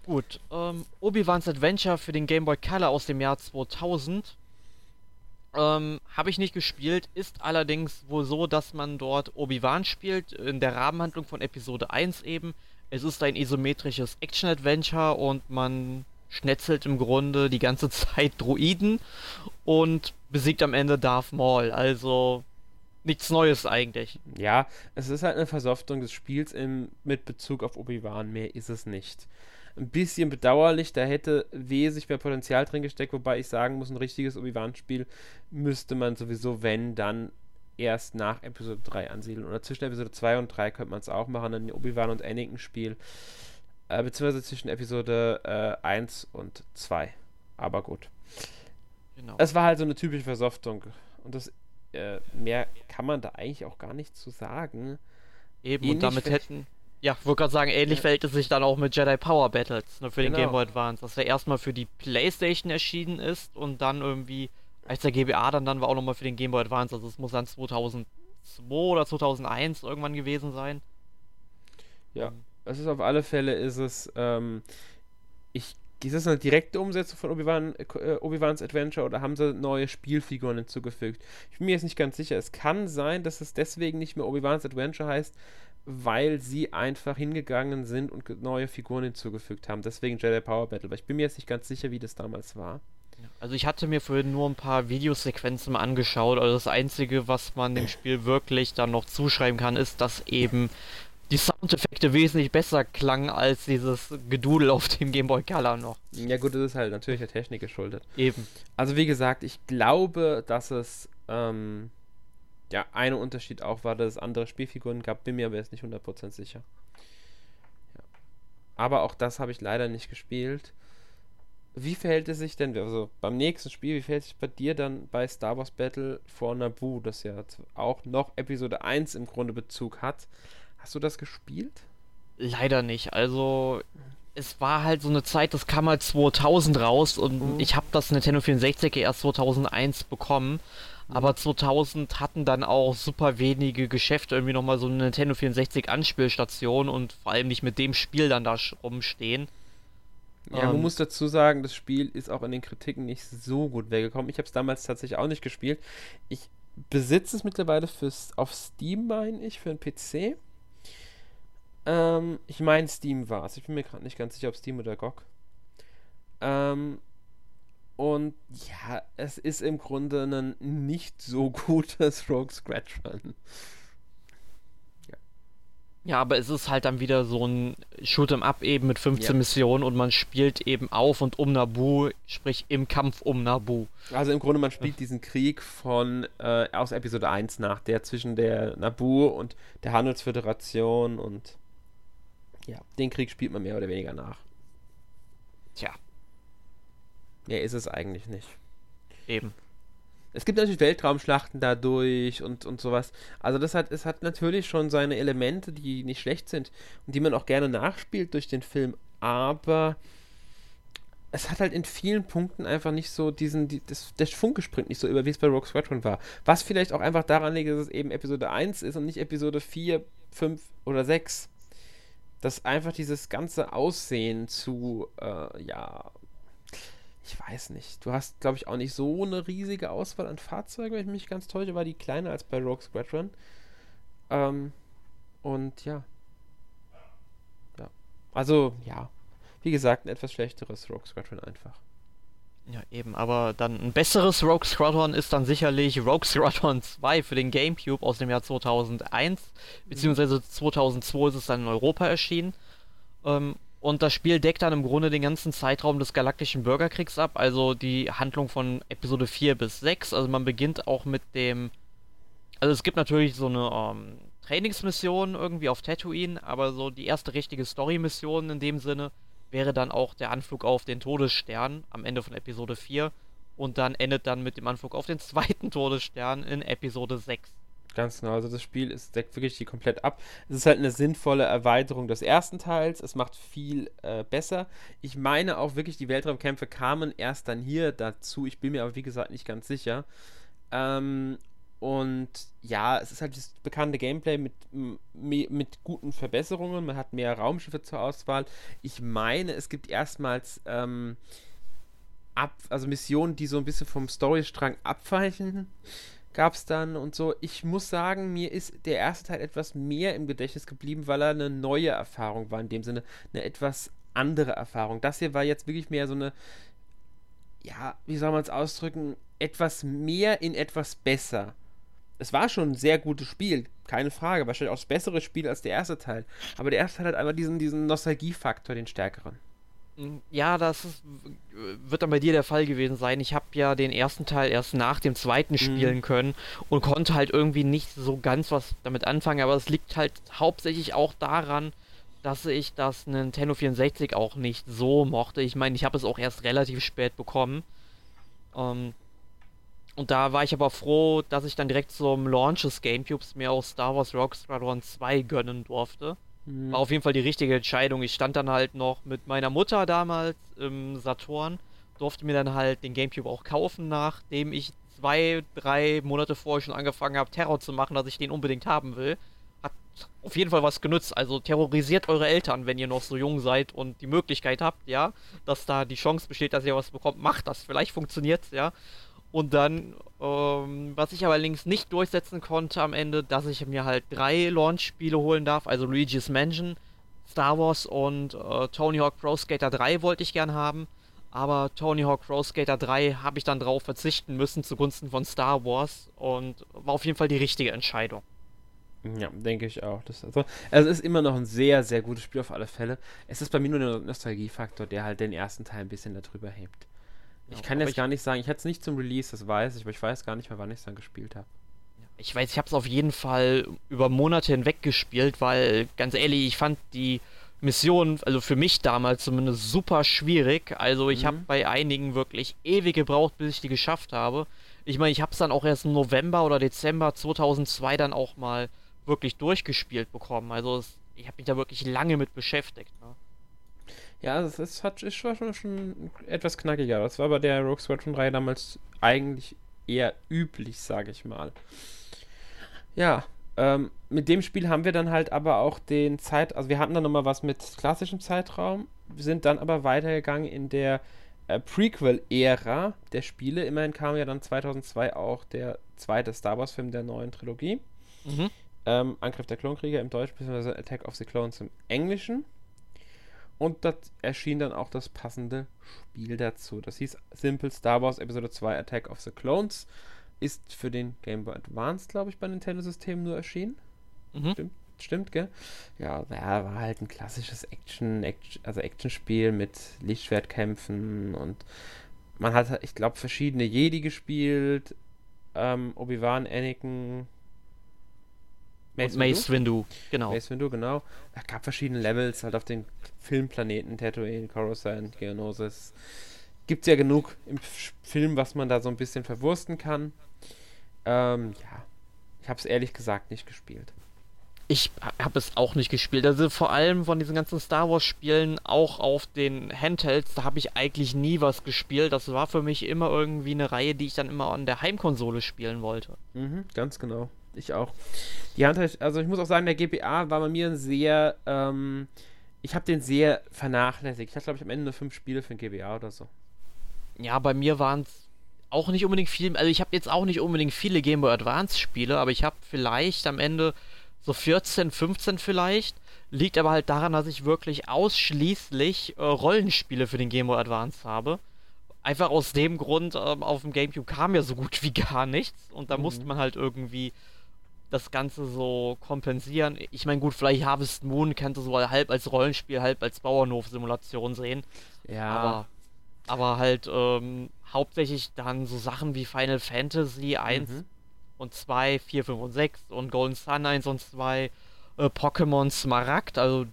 Gut, ähm, Obi-Wan's Adventure für den Game Boy Color aus dem Jahr 2000 ähm, Habe ich nicht gespielt, ist allerdings wohl so, dass man dort Obi-Wan spielt, in der Rahmenhandlung von Episode 1 eben. Es ist ein isometrisches Action-Adventure und man schnetzelt im Grunde die ganze <laughs> Zeit Druiden und besiegt am Ende Darth Maul. Also nichts Neues eigentlich. Ja, es ist halt eine Versoftung des Spiels im, mit Bezug auf Obi-Wan. Mehr ist es nicht ein bisschen bedauerlich. Da hätte wesentlich mehr Potenzial drin gesteckt, wobei ich sagen muss, ein richtiges Obi-Wan-Spiel müsste man sowieso, wenn, dann erst nach Episode 3 ansiedeln. Oder zwischen Episode 2 und 3 könnte man es auch machen, ein Obi-Wan und Anakin-Spiel. Äh, beziehungsweise zwischen Episode äh, 1 und 2. Aber gut. Genau. Es war halt so eine typische Versoftung. Und das äh, mehr kann man da eigentlich auch gar nicht zu sagen. Eben, Ähnlich und damit hätten ja, wollte gerade sagen, ähnlich ja. verhält es sich dann auch mit Jedi Power Battles, nur für genau. den Game Boy Advance, dass der erstmal für die Playstation erschienen ist und dann irgendwie, als der GBA dann, dann war auch nochmal für den Game Boy Advance, also es muss dann 2002 oder 2001 irgendwann gewesen sein. Ja, es ist auf alle Fälle, ist es, ähm, ich, ist das eine direkte Umsetzung von Obi-Wan, äh, Obi-Wans Adventure oder haben sie neue Spielfiguren hinzugefügt? Ich bin mir jetzt nicht ganz sicher. Es kann sein, dass es deswegen nicht mehr Obi-Wans Adventure heißt, weil sie einfach hingegangen sind und neue Figuren hinzugefügt haben. Deswegen Jedi Power Battle. Weil ich bin mir jetzt nicht ganz sicher, wie das damals war. Also ich hatte mir vorhin nur ein paar Videosequenzen mal angeschaut. Also das Einzige, was man dem <clears throat> Spiel wirklich dann noch zuschreiben kann, ist, dass eben die Soundeffekte wesentlich besser klangen als dieses Gedudel auf dem Game Boy Color noch. Ja gut, das ist halt natürlich der Technik geschuldet. Eben. Also wie gesagt, ich glaube, dass es ähm, ja, ein Unterschied auch war, dass es andere Spielfiguren gab, bin mir aber jetzt nicht 100% sicher. Ja. Aber auch das habe ich leider nicht gespielt. Wie verhält es sich denn, also beim nächsten Spiel, wie verhält es sich bei dir dann bei Star Wars Battle for Naboo, das ja auch noch Episode 1 im Grunde Bezug hat? Hast du das gespielt? Leider nicht. Also, es war halt so eine Zeit, das kam halt 2000 raus und mhm. ich habe das Nintendo 64 erst 2001 bekommen. Aber 2000 hatten dann auch super wenige Geschäfte irgendwie nochmal so eine Nintendo 64 Anspielstation und vor allem nicht mit dem Spiel dann da rumstehen. Ja, ähm, man muss dazu sagen, das Spiel ist auch in den Kritiken nicht so gut weggekommen. Ich habe es damals tatsächlich auch nicht gespielt. Ich besitze es mittlerweile fürs, auf Steam, meine ich, für einen PC. Ähm, ich meine, Steam war es. Ich bin mir gerade nicht ganz sicher, ob Steam oder GOG. Ähm, und ja, es ist im Grunde ein nicht so <laughs> gutes Rogue Scratch Run. Ja. ja, aber es ist halt dann wieder so ein Shoot'em Up eben mit 15 ja. Missionen und man spielt eben auf und um Nabu, sprich im Kampf um Nabu. Also im Grunde man spielt diesen Krieg von äh, aus Episode 1 nach, der zwischen der Nabu und der Handelsföderation und ja, den Krieg spielt man mehr oder weniger nach. Tja, Mehr ist es eigentlich nicht. Eben. Es gibt natürlich Weltraumschlachten dadurch und, und sowas. Also das hat, es hat natürlich schon seine Elemente, die nicht schlecht sind und die man auch gerne nachspielt durch den Film. Aber es hat halt in vielen Punkten einfach nicht so diesen, die, das, der Funke springt nicht so über, wie es bei Rogue Squadron war. Was vielleicht auch einfach daran liegt, dass es eben Episode 1 ist und nicht Episode 4, 5 oder 6. Dass einfach dieses ganze Aussehen zu, äh, ja, ich weiß nicht. Du hast, glaube ich, auch nicht so eine riesige Auswahl an Fahrzeugen, wenn ich mich ganz täusche, war die kleiner als bei Rogue Squadron. Ähm, und ja. Ja. Also, ja. Wie gesagt, ein etwas schlechteres Rogue Squadron einfach. Ja, eben, aber dann ein besseres Rogue Squadron ist dann sicherlich Rogue Squadron <laughs> 2 für den GameCube aus dem Jahr 2001, beziehungsweise 2002 ist es dann in Europa erschienen. Ähm, und das Spiel deckt dann im Grunde den ganzen Zeitraum des Galaktischen Bürgerkriegs ab, also die Handlung von Episode 4 bis 6. Also man beginnt auch mit dem. Also es gibt natürlich so eine ähm, Trainingsmission irgendwie auf Tatooine, aber so die erste richtige Story-Mission in dem Sinne wäre dann auch der Anflug auf den Todesstern am Ende von Episode 4 und dann endet dann mit dem Anflug auf den zweiten Todesstern in Episode 6. Ganz genau, also das Spiel ist, deckt wirklich die komplett ab. Es ist halt eine sinnvolle Erweiterung des ersten Teils. Es macht viel äh, besser. Ich meine auch wirklich, die Weltraumkämpfe kamen erst dann hier dazu. Ich bin mir aber wie gesagt nicht ganz sicher. Ähm, und ja, es ist halt das bekannte Gameplay mit, mit guten Verbesserungen. Man hat mehr Raumschiffe zur Auswahl. Ich meine, es gibt erstmals ähm, ab, also Missionen, die so ein bisschen vom Storystrang abweichen gab es dann und so. Ich muss sagen, mir ist der erste Teil etwas mehr im Gedächtnis geblieben, weil er eine neue Erfahrung war, in dem Sinne eine etwas andere Erfahrung. Das hier war jetzt wirklich mehr so eine, ja, wie soll man es ausdrücken, etwas mehr in etwas besser. Es war schon ein sehr gutes Spiel, keine Frage, wahrscheinlich auch das bessere Spiel als der erste Teil. Aber der erste Teil hat einfach diesen, diesen Nostalgiefaktor, den stärkeren. Ja, das ist, wird dann bei dir der Fall gewesen sein. Ich habe ja den ersten Teil erst nach dem zweiten mhm. spielen mhm. können und konnte halt irgendwie nicht so ganz was damit anfangen, aber es liegt halt hauptsächlich auch daran, dass ich das Nintendo 64 auch nicht so mochte. Ich meine, ich habe es auch erst relativ spät bekommen. Ähm, und da war ich aber froh, dass ich dann direkt zum Launch des Gamecubes mir auch Star Wars Rock Squadron 2 gönnen durfte. Mhm. War auf jeden Fall die richtige Entscheidung. Ich stand dann halt noch mit meiner Mutter damals im Saturn, durfte mir dann halt den Gamecube auch kaufen, nachdem ich zwei, drei Monate vorher schon angefangen habe, Terror zu machen, dass ich den unbedingt haben will. Hat auf jeden Fall was genutzt. Also terrorisiert eure Eltern, wenn ihr noch so jung seid und die Möglichkeit habt, ja, dass da die Chance besteht, dass ihr was bekommt. Macht das. Vielleicht funktioniert's, ja. Und dann, ähm, was ich allerdings nicht durchsetzen konnte am Ende, dass ich mir halt drei Launch-Spiele holen darf, also Luigi's Mansion, Star Wars und äh, Tony Hawk Pro Skater 3 wollte ich gern haben. Aber Tony Hawk Pro Skater 3 habe ich dann drauf verzichten müssen zugunsten von Star Wars und war auf jeden Fall die richtige Entscheidung. Ja, denke ich auch. Das also, also es ist immer noch ein sehr, sehr gutes Spiel auf alle Fälle. Es ist bei mir nur der Nostalgiefaktor, der halt den ersten Teil ein bisschen darüber hebt. Ich kann jetzt gar nicht sagen, ich hätte es nicht zum Release, das weiß ich, aber ich weiß gar nicht mehr, wann ich es dann gespielt habe. Ich weiß, ich habe es auf jeden Fall über Monate hinweg gespielt, weil, ganz ehrlich, ich fand die Mission, also für mich damals zumindest, super schwierig. Also ich mhm. habe bei einigen wirklich ewig gebraucht, bis ich die geschafft habe. Ich meine, ich habe es dann auch erst im November oder Dezember 2002 dann auch mal wirklich durchgespielt bekommen. Also es, ich habe mich da wirklich lange mit beschäftigt. Ne? Ja, es ist, hat, ist schon, schon etwas knackiger. Das war bei der Rogue Squadron 3 damals eigentlich eher üblich, sage ich mal. Ja, ähm, mit dem Spiel haben wir dann halt aber auch den Zeit, also wir hatten dann nochmal was mit klassischem Zeitraum, wir sind dann aber weitergegangen in der äh, Prequel-Ära der Spiele. Immerhin kam ja dann 2002 auch der zweite Star Wars-Film der neuen Trilogie. Mhm. Ähm, Angriff der Klonkrieger im Deutschen, beziehungsweise Attack of the Clones im Englischen. Und da erschien dann auch das passende Spiel dazu. Das hieß Simple Star Wars Episode 2 Attack of the Clones. Ist für den Game Boy Advance, glaube ich, bei Nintendo-Systemen nur erschienen. Mhm. Stimmt, stimmt, gell? Ja, ja, war halt ein klassisches Action, Action also Actionspiel mit Lichtschwertkämpfen und man hat, ich glaube, verschiedene Jedi gespielt. Ähm, Obi-Wan, Anakin, Mace, Mace Windu. genau. Mace Windu, genau. Es gab verschiedene Levels halt auf den Filmplaneten, Tatooine, Coruscant, Geonosis. Gibt ja genug im Film, was man da so ein bisschen verwursten kann. Ähm, ja, ich habe es ehrlich gesagt nicht gespielt. Ich habe es auch nicht gespielt. Also vor allem von diesen ganzen Star Wars Spielen, auch auf den Handhelds, da habe ich eigentlich nie was gespielt. Das war für mich immer irgendwie eine Reihe, die ich dann immer an der Heimkonsole spielen wollte. Mhm, ganz genau. Ich auch. Die Handheld, also ich muss auch sagen, der GPA war bei mir ein sehr, ähm, ich habe den sehr vernachlässigt. Ich hatte, glaube ich, am Ende nur fünf Spiele für den GBA oder so. Ja, bei mir waren es auch nicht unbedingt viel. Also ich habe jetzt auch nicht unbedingt viele Game Boy Advance Spiele, aber ich habe vielleicht am Ende so 14, 15 vielleicht. Liegt aber halt daran, dass ich wirklich ausschließlich äh, Rollenspiele für den Game Boy Advance habe. Einfach aus dem Grund, ähm, auf dem GameCube kam ja so gut wie gar nichts und da mhm. musste man halt irgendwie das Ganze so kompensieren. Ich meine, gut, vielleicht Harvest Moon könnte so halb als Rollenspiel, halb als Bauernhof-Simulation sehen. Ja. Aber, aber halt ähm, hauptsächlich dann so Sachen wie Final Fantasy 1 mhm. und 2, 4, 5 und 6 und Golden Sun 1 und 2, äh, Pokémon Smaragd, also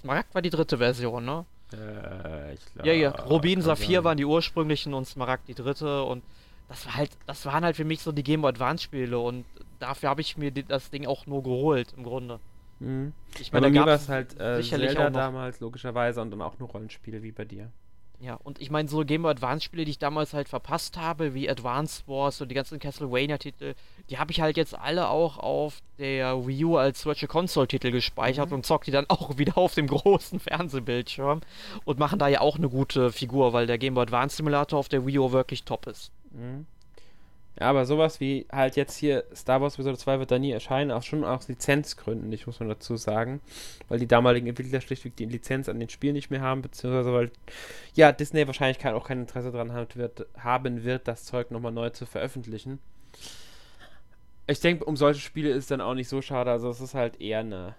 Smaragd war die dritte Version, ne? Äh, ich glaube. Ja, ja, Rubin, Saphir waren die ursprünglichen und Smaragd die dritte und das war halt, das waren halt für mich so die Game Boy Advance Spiele und dafür habe ich mir das Ding auch nur geholt, im Grunde. Mhm. Ich meine, bei mir war es halt äh, sicherlich Zelda damals, logischerweise, und dann auch nur Rollenspiele wie bei dir. Ja, und ich meine, so Game Boy Advance Spiele, die ich damals halt verpasst habe, wie Advance Wars und die ganzen Castlevania-Titel, die habe ich halt jetzt alle auch auf der Wii U als Virtual Console-Titel gespeichert mhm. und zock die dann <laughs> auch wieder auf dem großen Fernsehbildschirm und machen da ja auch eine gute Figur, weil der Game Boy Advance Simulator auf der Wii U wirklich top ist. Mhm. Ja, aber sowas wie halt jetzt hier Star Wars Episode 2 wird da nie erscheinen, auch schon aus Lizenzgründen, ich muss man dazu sagen, weil die damaligen Entwickler schlichtweg die Lizenz an den Spielen nicht mehr haben, beziehungsweise weil ja Disney wahrscheinlich kein, auch kein Interesse daran wird, haben wird, das Zeug nochmal neu zu veröffentlichen. Ich denke, um solche Spiele ist es dann auch nicht so schade, also es ist halt eher eine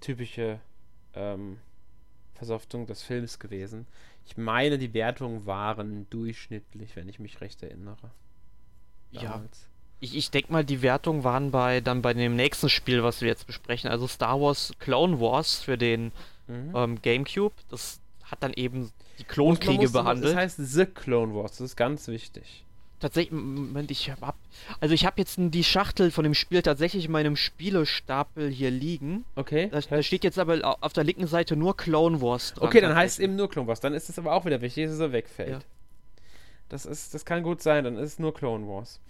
typische ähm, Versoftung des Films gewesen. Ich meine, die Wertungen waren durchschnittlich, wenn ich mich recht erinnere. Ja. Ich, ich denke mal, die Wertungen waren bei dann bei dem nächsten Spiel, was wir jetzt besprechen, also Star Wars Clone Wars für den mhm. ähm, GameCube. Das hat dann eben die Klonkriege behandelt. Das heißt The Clone Wars, das ist ganz wichtig. Tatsächlich, Moment, ich hab. Also ich habe jetzt die Schachtel von dem Spiel tatsächlich in meinem Spielestapel hier liegen. Okay. Da, da steht jetzt aber auf der linken Seite nur Clone Wars dran. Okay, dann heißt es eben nur Clone Wars. Dann ist es aber auch wieder wichtig, dass es wegfällt. Ja. Das ist, das kann gut sein, dann ist es nur Clone Wars.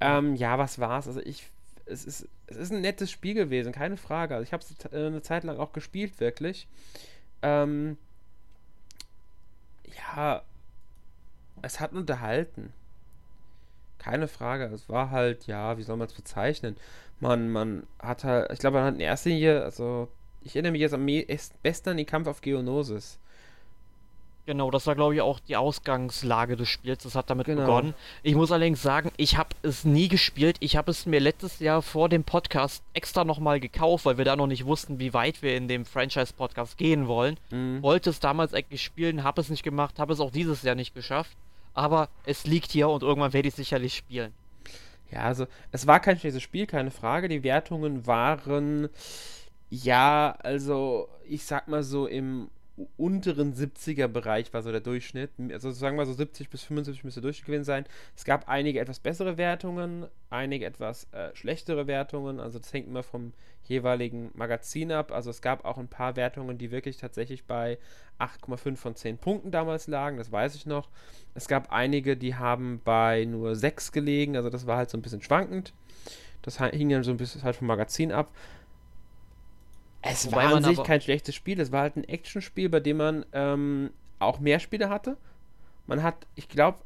Ähm, ja, was war's? Also ich, es ist, es ist ein nettes Spiel gewesen, keine Frage. Also ich habe es äh, eine Zeit lang auch gespielt, wirklich. Ähm, ja, es hat unterhalten. Keine Frage. Es war halt, ja, wie soll man es bezeichnen? Man, man hat halt, ich glaube, man hat in erster Linie, also ich erinnere mich jetzt am besten an den Kampf auf Geonosis. Genau, das war glaube ich auch die Ausgangslage des Spiels. Das hat damit genau. begonnen. Ich muss allerdings sagen, ich habe es nie gespielt. Ich habe es mir letztes Jahr vor dem Podcast extra nochmal gekauft, weil wir da noch nicht wussten, wie weit wir in dem Franchise-Podcast gehen wollen. Mhm. Wollte es damals eigentlich spielen, habe es nicht gemacht, habe es auch dieses Jahr nicht geschafft. Aber es liegt hier und irgendwann werde ich es sicherlich spielen. Ja, also es war kein schlechtes Spiel, keine Frage. Die Wertungen waren ja, also ich sag mal so im unteren 70er Bereich war so der Durchschnitt. Also sagen wir so 70 bis 75 müsste Durchschnitt gewesen sein. Es gab einige etwas bessere Wertungen, einige etwas äh, schlechtere Wertungen. Also das hängt immer vom jeweiligen Magazin ab. Also es gab auch ein paar Wertungen, die wirklich tatsächlich bei 8,5 von 10 Punkten damals lagen. Das weiß ich noch. Es gab einige, die haben bei nur 6 gelegen. Also das war halt so ein bisschen schwankend. Das hing dann so ein bisschen halt vom Magazin ab. Es Wobei war an sich kein schlechtes Spiel. Es war halt ein Actionspiel, bei dem man ähm, auch mehr Spiele hatte. Man hat, ich glaube,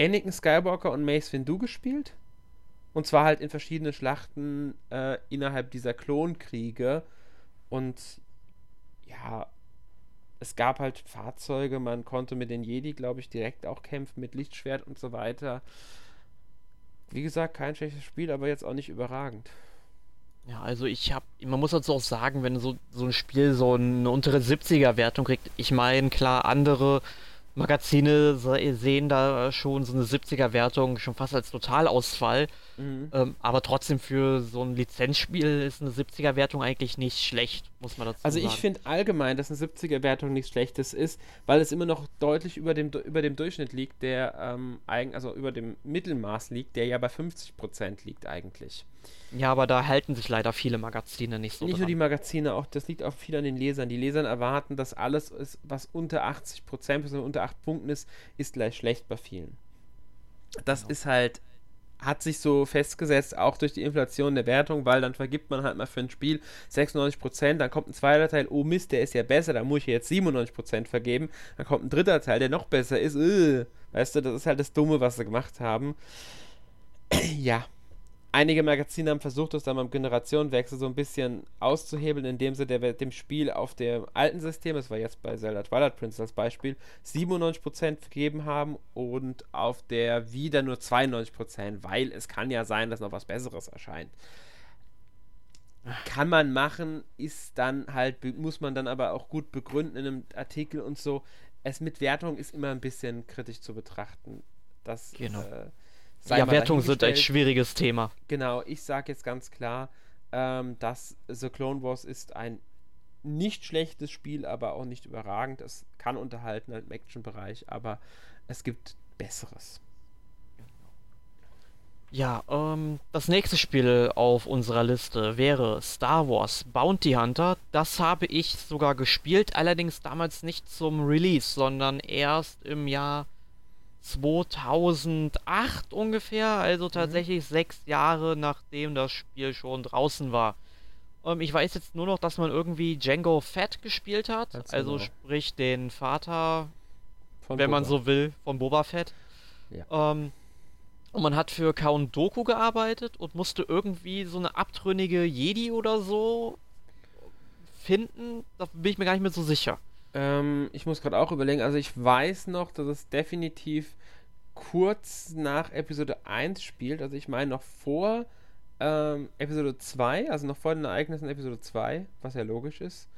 Anakin Skywalker und Mace Windu gespielt. Und zwar halt in verschiedenen Schlachten äh, innerhalb dieser Klonkriege. Und ja, es gab halt Fahrzeuge, man konnte mit den Jedi, glaube ich, direkt auch kämpfen, mit Lichtschwert und so weiter. Wie gesagt, kein schlechtes Spiel, aber jetzt auch nicht überragend. Ja, also ich habe, man muss dazu auch sagen, wenn so, so ein Spiel so eine untere 70er-Wertung kriegt, ich meine, klar, andere Magazine sehen da schon so eine 70er-Wertung schon fast als Totalausfall. Mhm. Ähm, aber trotzdem für so ein Lizenzspiel ist eine 70er-Wertung eigentlich nicht schlecht, muss man dazu Also sagen. ich finde allgemein, dass eine 70er-Wertung nichts Schlechtes ist, weil es immer noch deutlich über dem, über dem Durchschnitt liegt, der ähm, eigen, also über dem Mittelmaß liegt, der ja bei 50% liegt eigentlich. Ja, aber da halten sich leider viele Magazine nicht so Nicht dran. nur die Magazine, auch das liegt auch viel an den Lesern. Die Lesern erwarten, dass alles, ist, was unter 80 Prozent, also unter 8 Punkten ist, ist gleich schlecht bei vielen. Das Genau. ist halt, hat sich so festgesetzt, auch durch die Inflation der Wertung, weil dann vergibt man halt mal für ein Spiel 96 Prozent, dann kommt ein zweiter Teil, oh Mist, der ist ja besser, da muss ich jetzt 97 Prozent vergeben, dann kommt ein dritter Teil, der noch besser ist, äh, weißt du, das ist halt das Dumme, was sie gemacht haben. <clears throat> ja, einige Magazine haben versucht, das dann beim Generationenwechsel so ein bisschen auszuhebeln, indem sie der, dem Spiel auf dem alten System, das war jetzt bei Zelda Twilight Princess als Beispiel, 97% gegeben haben und auf der wieder nur 92%, weil es kann ja sein, dass noch was Besseres erscheint. Kann man machen, ist dann halt, muss man dann aber auch gut begründen in einem Artikel und so. Es mit Wertung ist immer ein bisschen kritisch zu betrachten. Das Genau. äh, sei ja, Wertungen sind ein schwieriges Thema. Genau, ich sage jetzt ganz klar, ähm, dass The Clone Wars ist ein nicht schlechtes Spiel, aber auch nicht überragend. Es kann unterhalten halt im Action-Bereich, aber es gibt Besseres. Ja, ähm, das nächste Spiel auf unserer Liste wäre Star Wars Bounty Hunter. Das habe ich sogar gespielt, allerdings damals nicht zum Release, sondern erst im Jahr 2008 ungefähr, also tatsächlich sechs Jahre nachdem das Spiel schon draußen war. Ähm, ich weiß jetzt nur noch, dass man irgendwie Django Fett gespielt hat, Ganz also genau. sprich den Vater Von wenn man Boba. so will, von Boba Fett. Ähm, und man hat für Count Doku gearbeitet und musste irgendwie so eine abtrünnige Jedi oder so finden. Da bin ich mir gar nicht mehr so sicher. Ähm, ich muss gerade auch überlegen, also ich weiß noch, dass es definitiv kurz nach Episode 1 spielt, also ich meine noch vor ähm, Episode 2, also noch vor den Ereignissen Episode 2, was ja logisch ist,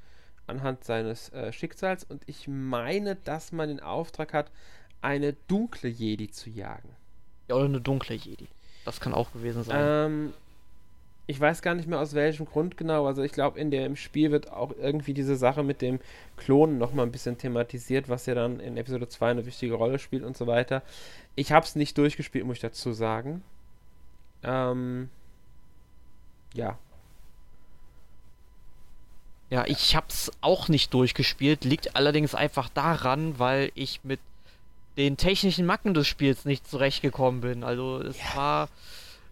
anhand seines äh, Schicksals und ich meine, dass man den Auftrag hat, eine dunkle Jedi zu jagen. Ja, oder eine dunkle Jedi. Das kann auch gewesen sein. Ähm, ich weiß gar nicht mehr aus welchem Grund genau. Also ich glaube, in dem Spiel wird auch irgendwie diese Sache mit dem Klonen nochmal ein bisschen thematisiert, was ja dann in Episode 2 eine wichtige Rolle spielt und so weiter. Ich habe es nicht durchgespielt, muss ich dazu sagen. Ähm, ja. Ja, ich hab's auch nicht durchgespielt, liegt allerdings einfach daran, weil ich mit den technischen Macken des Spiels nicht zurechtgekommen bin. Also es war.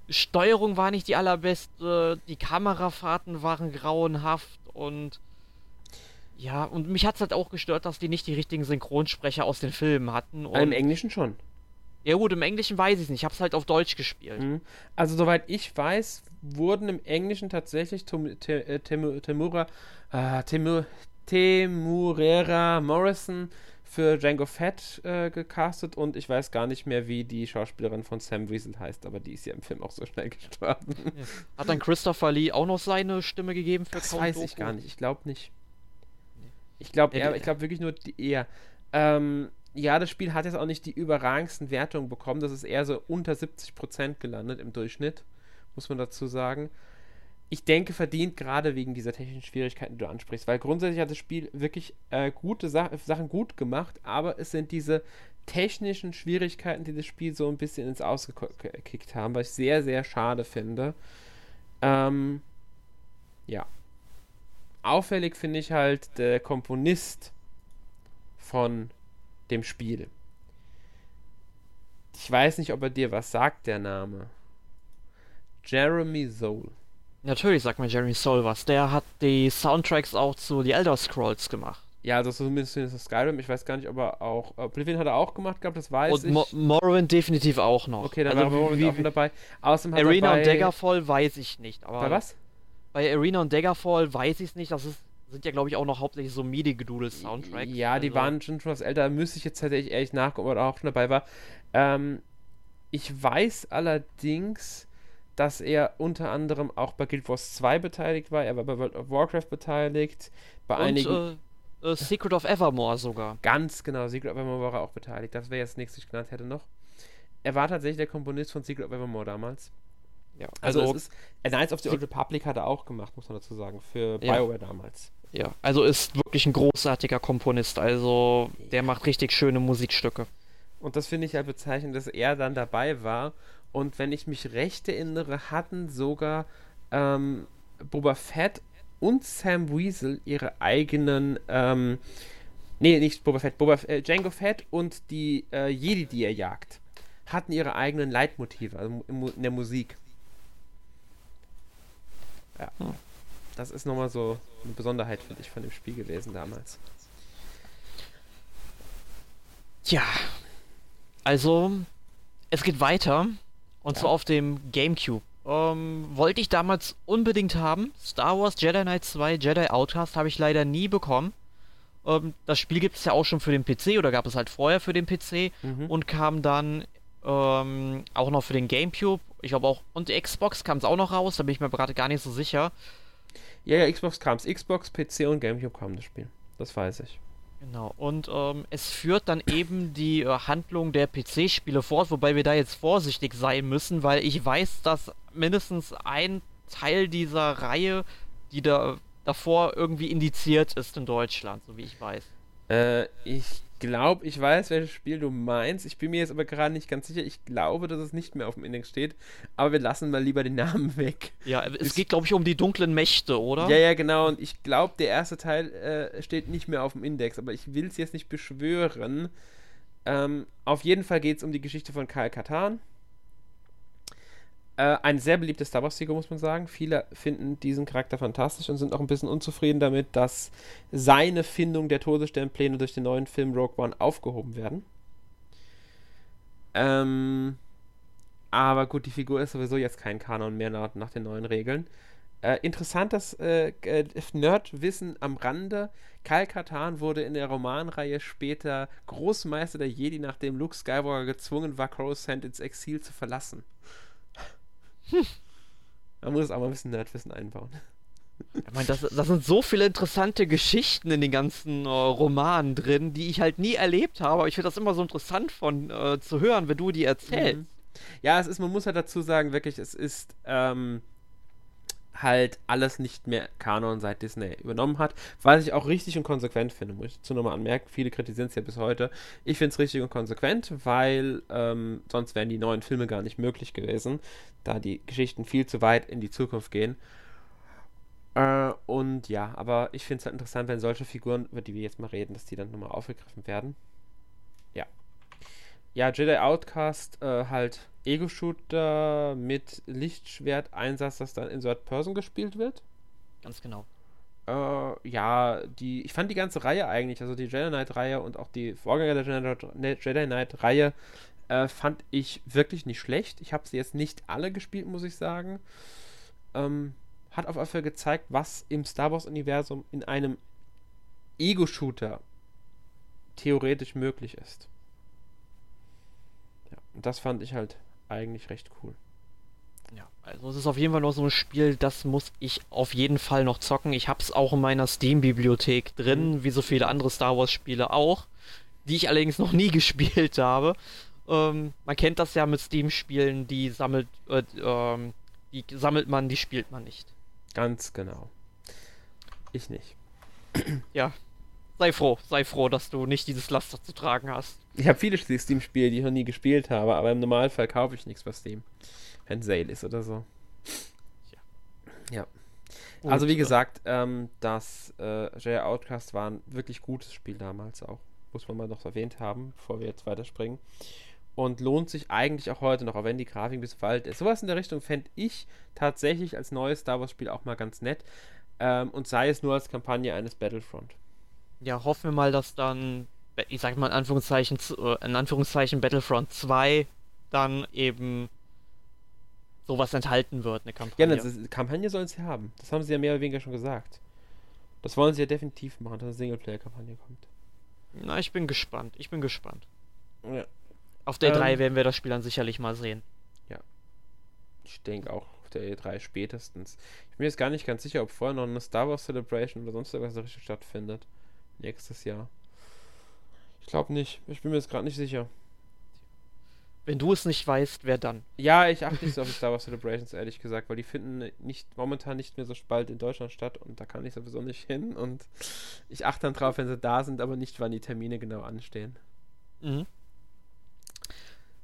Steuerung war nicht die allerbeste, die Kamerafahrten waren grauenhaft und. Ja, und mich hat's halt auch gestört, dass die nicht die richtigen Synchronsprecher aus den Filmen hatten. Im Und, Englischen schon. ja gut, im Englischen weiß ich nicht, ich hab's halt auf Deutsch gespielt. Mhm. Also soweit ich weiß, wurden im Englischen tatsächlich äh, Temu- Temura, äh, Temu, Temurera Morrison für Django Fett äh, gecastet und ich weiß gar nicht mehr, wie die Schauspielerin von Sam Weasel heißt, aber die ist ja im Film auch so schnell <laughs> gestorben. Hat dann Christopher Lee auch noch seine Stimme gegeben für Das Count weiß ich Dooku? gar nicht. Ich glaube nicht. Ich glaube Ja, ich glaube wirklich nur die eher. Ähm, ja, das Spiel hat jetzt auch nicht die überragendsten Wertungen bekommen. Das ist eher so unter 70% gelandet im Durchschnitt, muss man dazu sagen. Ich denke, verdient gerade wegen dieser technischen Schwierigkeiten, die du ansprichst, weil grundsätzlich hat das Spiel wirklich äh, gute Sa Sachen gut gemacht, aber es sind diese technischen Schwierigkeiten, die das Spiel so ein bisschen ins Ausgekickt haben, was ich sehr, sehr schade finde. Ähm, ja. Auffällig finde ich halt der Komponist von dem Spiel. Ich weiß nicht, ob er dir was sagt, der Name. Jeremy Soule. Natürlich sagt mir Jeremy Soul was. Der hat die Soundtracks auch zu The Elder Scrolls gemacht. Ja, also zumindest für Skyrim. Ich weiß gar nicht, ob er auch. Oblivion hat er auch gemacht gehabt, das weiß Und ich. Mo Morrowind definitiv auch noch. okay, dann also war Morrowind wie, auch dabei. Außerdem hat Arena bei, und Daggerfall weiß ich nicht. Aber Bei was? Bei Arena und Daggerfall weiß ich es nicht. Das ist, sind ja, glaube ich, auch noch hauptsächlich so MIDI-Gedudel-Soundtracks. Ja, die also- waren schon schon was älter. Müsste ich jetzt tatsächlich ehrlich nachgucken, ob er auch schon dabei war. Ähm, ich weiß allerdings, dass er unter anderem auch bei Guild Wars 2 beteiligt war. Er war bei World of Warcraft beteiligt. Bei einigen. Und äh, äh, Secret of Evermore sogar. Ganz genau, Secret of Evermore war er auch beteiligt. Das wäre jetzt das nächste, ich genannt hätte noch. Er war tatsächlich der Komponist von Secret of Evermore damals. Ja, Also, also, es ist. A Knights of the Old Republic hat er auch gemacht, muss man dazu sagen. Für Ja. BioWare damals. Ja, also ist wirklich ein großartiger Komponist. Also der macht richtig schöne Musikstücke. Und das finde ich halt bezeichnend, dass er dann dabei war. Und wenn ich mich recht erinnere, hatten sogar ähm, Boba Fett und Sam Weasel ihre eigenen, ähm, nee, nicht Boba Fett, Boba, äh, Django Fett und die äh, Jedi, die er jagt, hatten ihre eigenen Leitmotive also in der Musik. Ja. Hm. Das ist nochmal so eine Besonderheit, finde ich, von dem Spiel gewesen damals. Tja, also es geht weiter und ja. zwar auf dem GameCube. Ähm, wollte ich damals unbedingt haben. Star Wars Jedi Knight 2 Jedi Outcast habe ich leider nie bekommen. Ähm, das Spiel gibt es ja auch schon für den PC oder gab es halt vorher für den PC mhm. und kam dann ähm, auch noch für den GameCube. Ich glaube auch, und Xbox kam es auch noch raus, da bin ich mir gerade gar nicht so sicher. Ja, ja, Xbox kam es. Xbox, PC und GameCube kam das Spiel. Das weiß ich. Genau, und ähm, es führt dann eben die äh, Handlung der PC-Spiele fort, wobei wir da jetzt vorsichtig sein müssen, weil ich weiß, dass mindestens ein Teil dieser Reihe, die da davor irgendwie indiziert ist in Deutschland, so wie ich weiß. Äh, ich glaube, ich weiß, welches Spiel du meinst. Ich bin mir jetzt aber gerade nicht ganz sicher. Ich glaube, dass es nicht mehr auf dem Index steht. Aber wir lassen mal lieber den Namen <laughs> weg. Ja, es ich, geht, glaube ich, um die dunklen Mächte, oder? Ja, ja, genau. Und ich glaube, der erste Teil äh, steht nicht mehr auf dem Index. Aber ich will es jetzt nicht beschwören. Ähm, auf jeden Fall geht es um die Geschichte von Kyle Katan. Äh, ein sehr beliebtes Star Wars-Figur, muss man sagen. Viele finden diesen Charakter fantastisch und sind auch ein bisschen unzufrieden damit, dass seine Findung der Todessternpläne durch den neuen Film Rogue One aufgehoben werden. Ähm, aber gut, die Figur ist sowieso jetzt kein Kanon mehr nach, nach den neuen Regeln. Äh, interessantes äh, äh, Nerdwissen am Rande. Kyle Katan wurde in der Romanreihe später Großmeister der Jedi, nachdem Luke Skywalker gezwungen war, Coruscant ins Exil zu verlassen. Hm. Man muss auch mal ein bisschen Nerdwissen einbauen. Ich meine, das, das, sind so viele interessante Geschichten in den ganzen äh, Romanen drin, die ich halt nie erlebt habe. Aber ich finde das immer so interessant von äh, zu hören, wenn du die erzählst. Mhm. Ja, es ist, man muss halt dazu sagen, wirklich, es ist ähm, halt alles nicht mehr Kanon seit Disney übernommen hat. Was ich auch richtig und konsequent finde, muss ich dazu nochmal anmerken. Viele kritisieren es ja bis heute. Ich finde es richtig und konsequent, weil ähm, sonst wären die neuen Filme gar nicht möglich gewesen, da die Geschichten viel zu weit in die Zukunft gehen. Äh, und ja, aber ich finde es halt interessant, wenn solche Figuren, über die wir jetzt mal reden, dass die dann nochmal aufgegriffen werden. Ja. Jedi Outcast äh, halt Ego-Shooter mit Lichtschwert-Einsatz, das dann in Third Person gespielt wird. Ganz genau. Äh, ja, die, ich fand die ganze Reihe eigentlich, also die Jedi Knight-Reihe und auch die Vorgänger der Jedi Knight-Reihe, äh, fand ich wirklich nicht schlecht. Ich habe sie jetzt nicht alle gespielt, muss ich sagen. Ähm, hat auf jeden Fall gezeigt, was im Star Wars-Universum in einem Ego-Shooter theoretisch möglich ist. Das fand ich halt eigentlich recht cool. Ja, also es ist auf jeden Fall noch so ein Spiel, das muss ich auf jeden Fall noch zocken. Ich habe es auch in meiner Steam-Bibliothek drin, mhm. wie so viele andere Star Wars-Spiele auch, die ich allerdings noch nie <laughs> gespielt habe. Ähm, man kennt das ja mit Steam-Spielen, die sammelt, äh, ähm, die sammelt man, die spielt man nicht. Ganz genau. Ich nicht. Ja, sei froh, sei froh, dass du nicht dieses Laster zu tragen hast. Ich habe viele Steam-Spiele, die ich noch nie gespielt habe, aber im Normalfall kaufe ich nichts bei Steam. Wenn Sale ist oder so. Ja. Ja. Gut, also wie gesagt, ähm, das äh, J Outcast war ein wirklich gutes Spiel damals auch. Muss man mal noch erwähnt haben, bevor wir jetzt weiterspringen. Und lohnt sich eigentlich auch heute noch, auch wenn die Grafik ein bisschen veraltet ist. Sowas in der Richtung fände ich tatsächlich als neues Star Wars Spiel auch mal ganz nett. Ähm, und sei es nur als Kampagne eines Battlefront ja, hoffen wir mal, dass dann, ich sag mal in Anführungszeichen, äh, in Anführungszeichen Battlefront 2 dann eben sowas enthalten wird, eine Kampagne. Ja, eine Kampagne sollen sie haben. Das haben sie ja mehr oder weniger schon gesagt. Das wollen sie ja definitiv machen, dass eine Singleplayer-Kampagne kommt. Na, ich bin gespannt. Ich bin gespannt. Ja. Auf der ähm, 3 werden wir das Spiel dann sicherlich mal sehen. Ja. Ich denke auch auf der E3 spätestens. Ich bin jetzt gar nicht ganz sicher, ob vorher noch eine Star Wars Celebration oder sonst irgendwas richtig stattfindet nächstes Jahr. Ich glaube nicht. Ich bin mir jetzt gerade nicht sicher. Wenn du es nicht weißt, wer dann? Ja, ich achte nicht so auf die Star Wars Celebrations, ehrlich gesagt, weil die finden nicht, momentan nicht mehr so bald in Deutschland statt und da kann ich sowieso nicht hin und ich achte dann drauf, wenn sie da sind, aber nicht, wann die Termine genau anstehen. Mhm.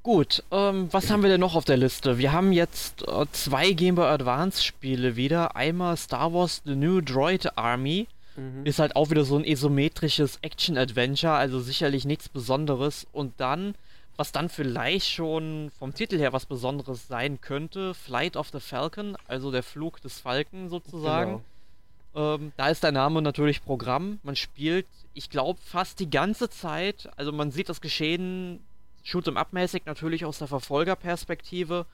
Gut, ähm, was haben wir denn noch auf der Liste? Wir haben jetzt äh, zwei Game Boy Advance Spiele wieder. Einmal Star Wars The New Droid Army. Mhm. Ist halt auch wieder so ein isometrisches Action-Adventure, also sicherlich nichts Besonderes. Und dann, was dann vielleicht schon vom Titel her was Besonderes sein könnte, Flight of the Falcon, also der Flug des Falken sozusagen. Genau. Ähm, da ist der Name natürlich Programm. Man spielt, ich glaube, fast die ganze Zeit. Also man sieht das Geschehen Shoot'em-up-mäßig natürlich aus der Verfolgerperspektive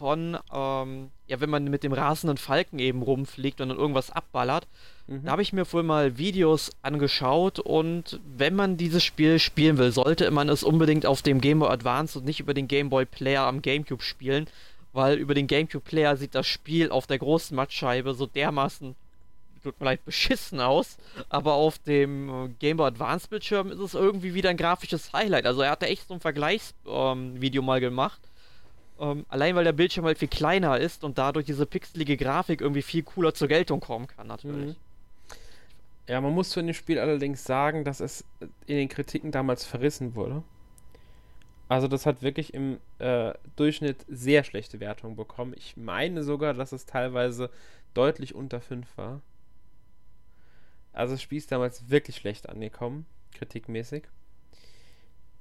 von, ähm, ja, wenn man mit dem rasenden Falken eben rumfliegt und dann irgendwas abballert. Mhm. Da habe ich mir wohl mal Videos angeschaut und wenn man dieses Spiel spielen will, sollte man es unbedingt auf dem Game Boy Advance und nicht über den Game Boy Player am GameCube spielen, weil über den GameCube Player sieht das Spiel auf der großen Mattscheibe so dermaßen tut mir leid, beschissen aus, aber auf dem äh, Game Boy Advance Bildschirm ist es irgendwie wieder ein grafisches Highlight. Also er hat da echt so ein Vergleichsvideo ähm, mal gemacht. Ähm, allein weil der Bildschirm halt viel kleiner ist und dadurch diese pixelige Grafik irgendwie viel cooler zur Geltung kommen kann, natürlich. Mhm. Ja, man muss zu dem Spiel allerdings sagen, dass es in den Kritiken damals verrissen wurde. Also das hat wirklich im äh, Durchschnitt sehr schlechte Wertungen bekommen. Ich meine sogar, dass es teilweise deutlich unter 5 war. Also das Spiel ist damals wirklich schlecht angekommen, kritikmäßig.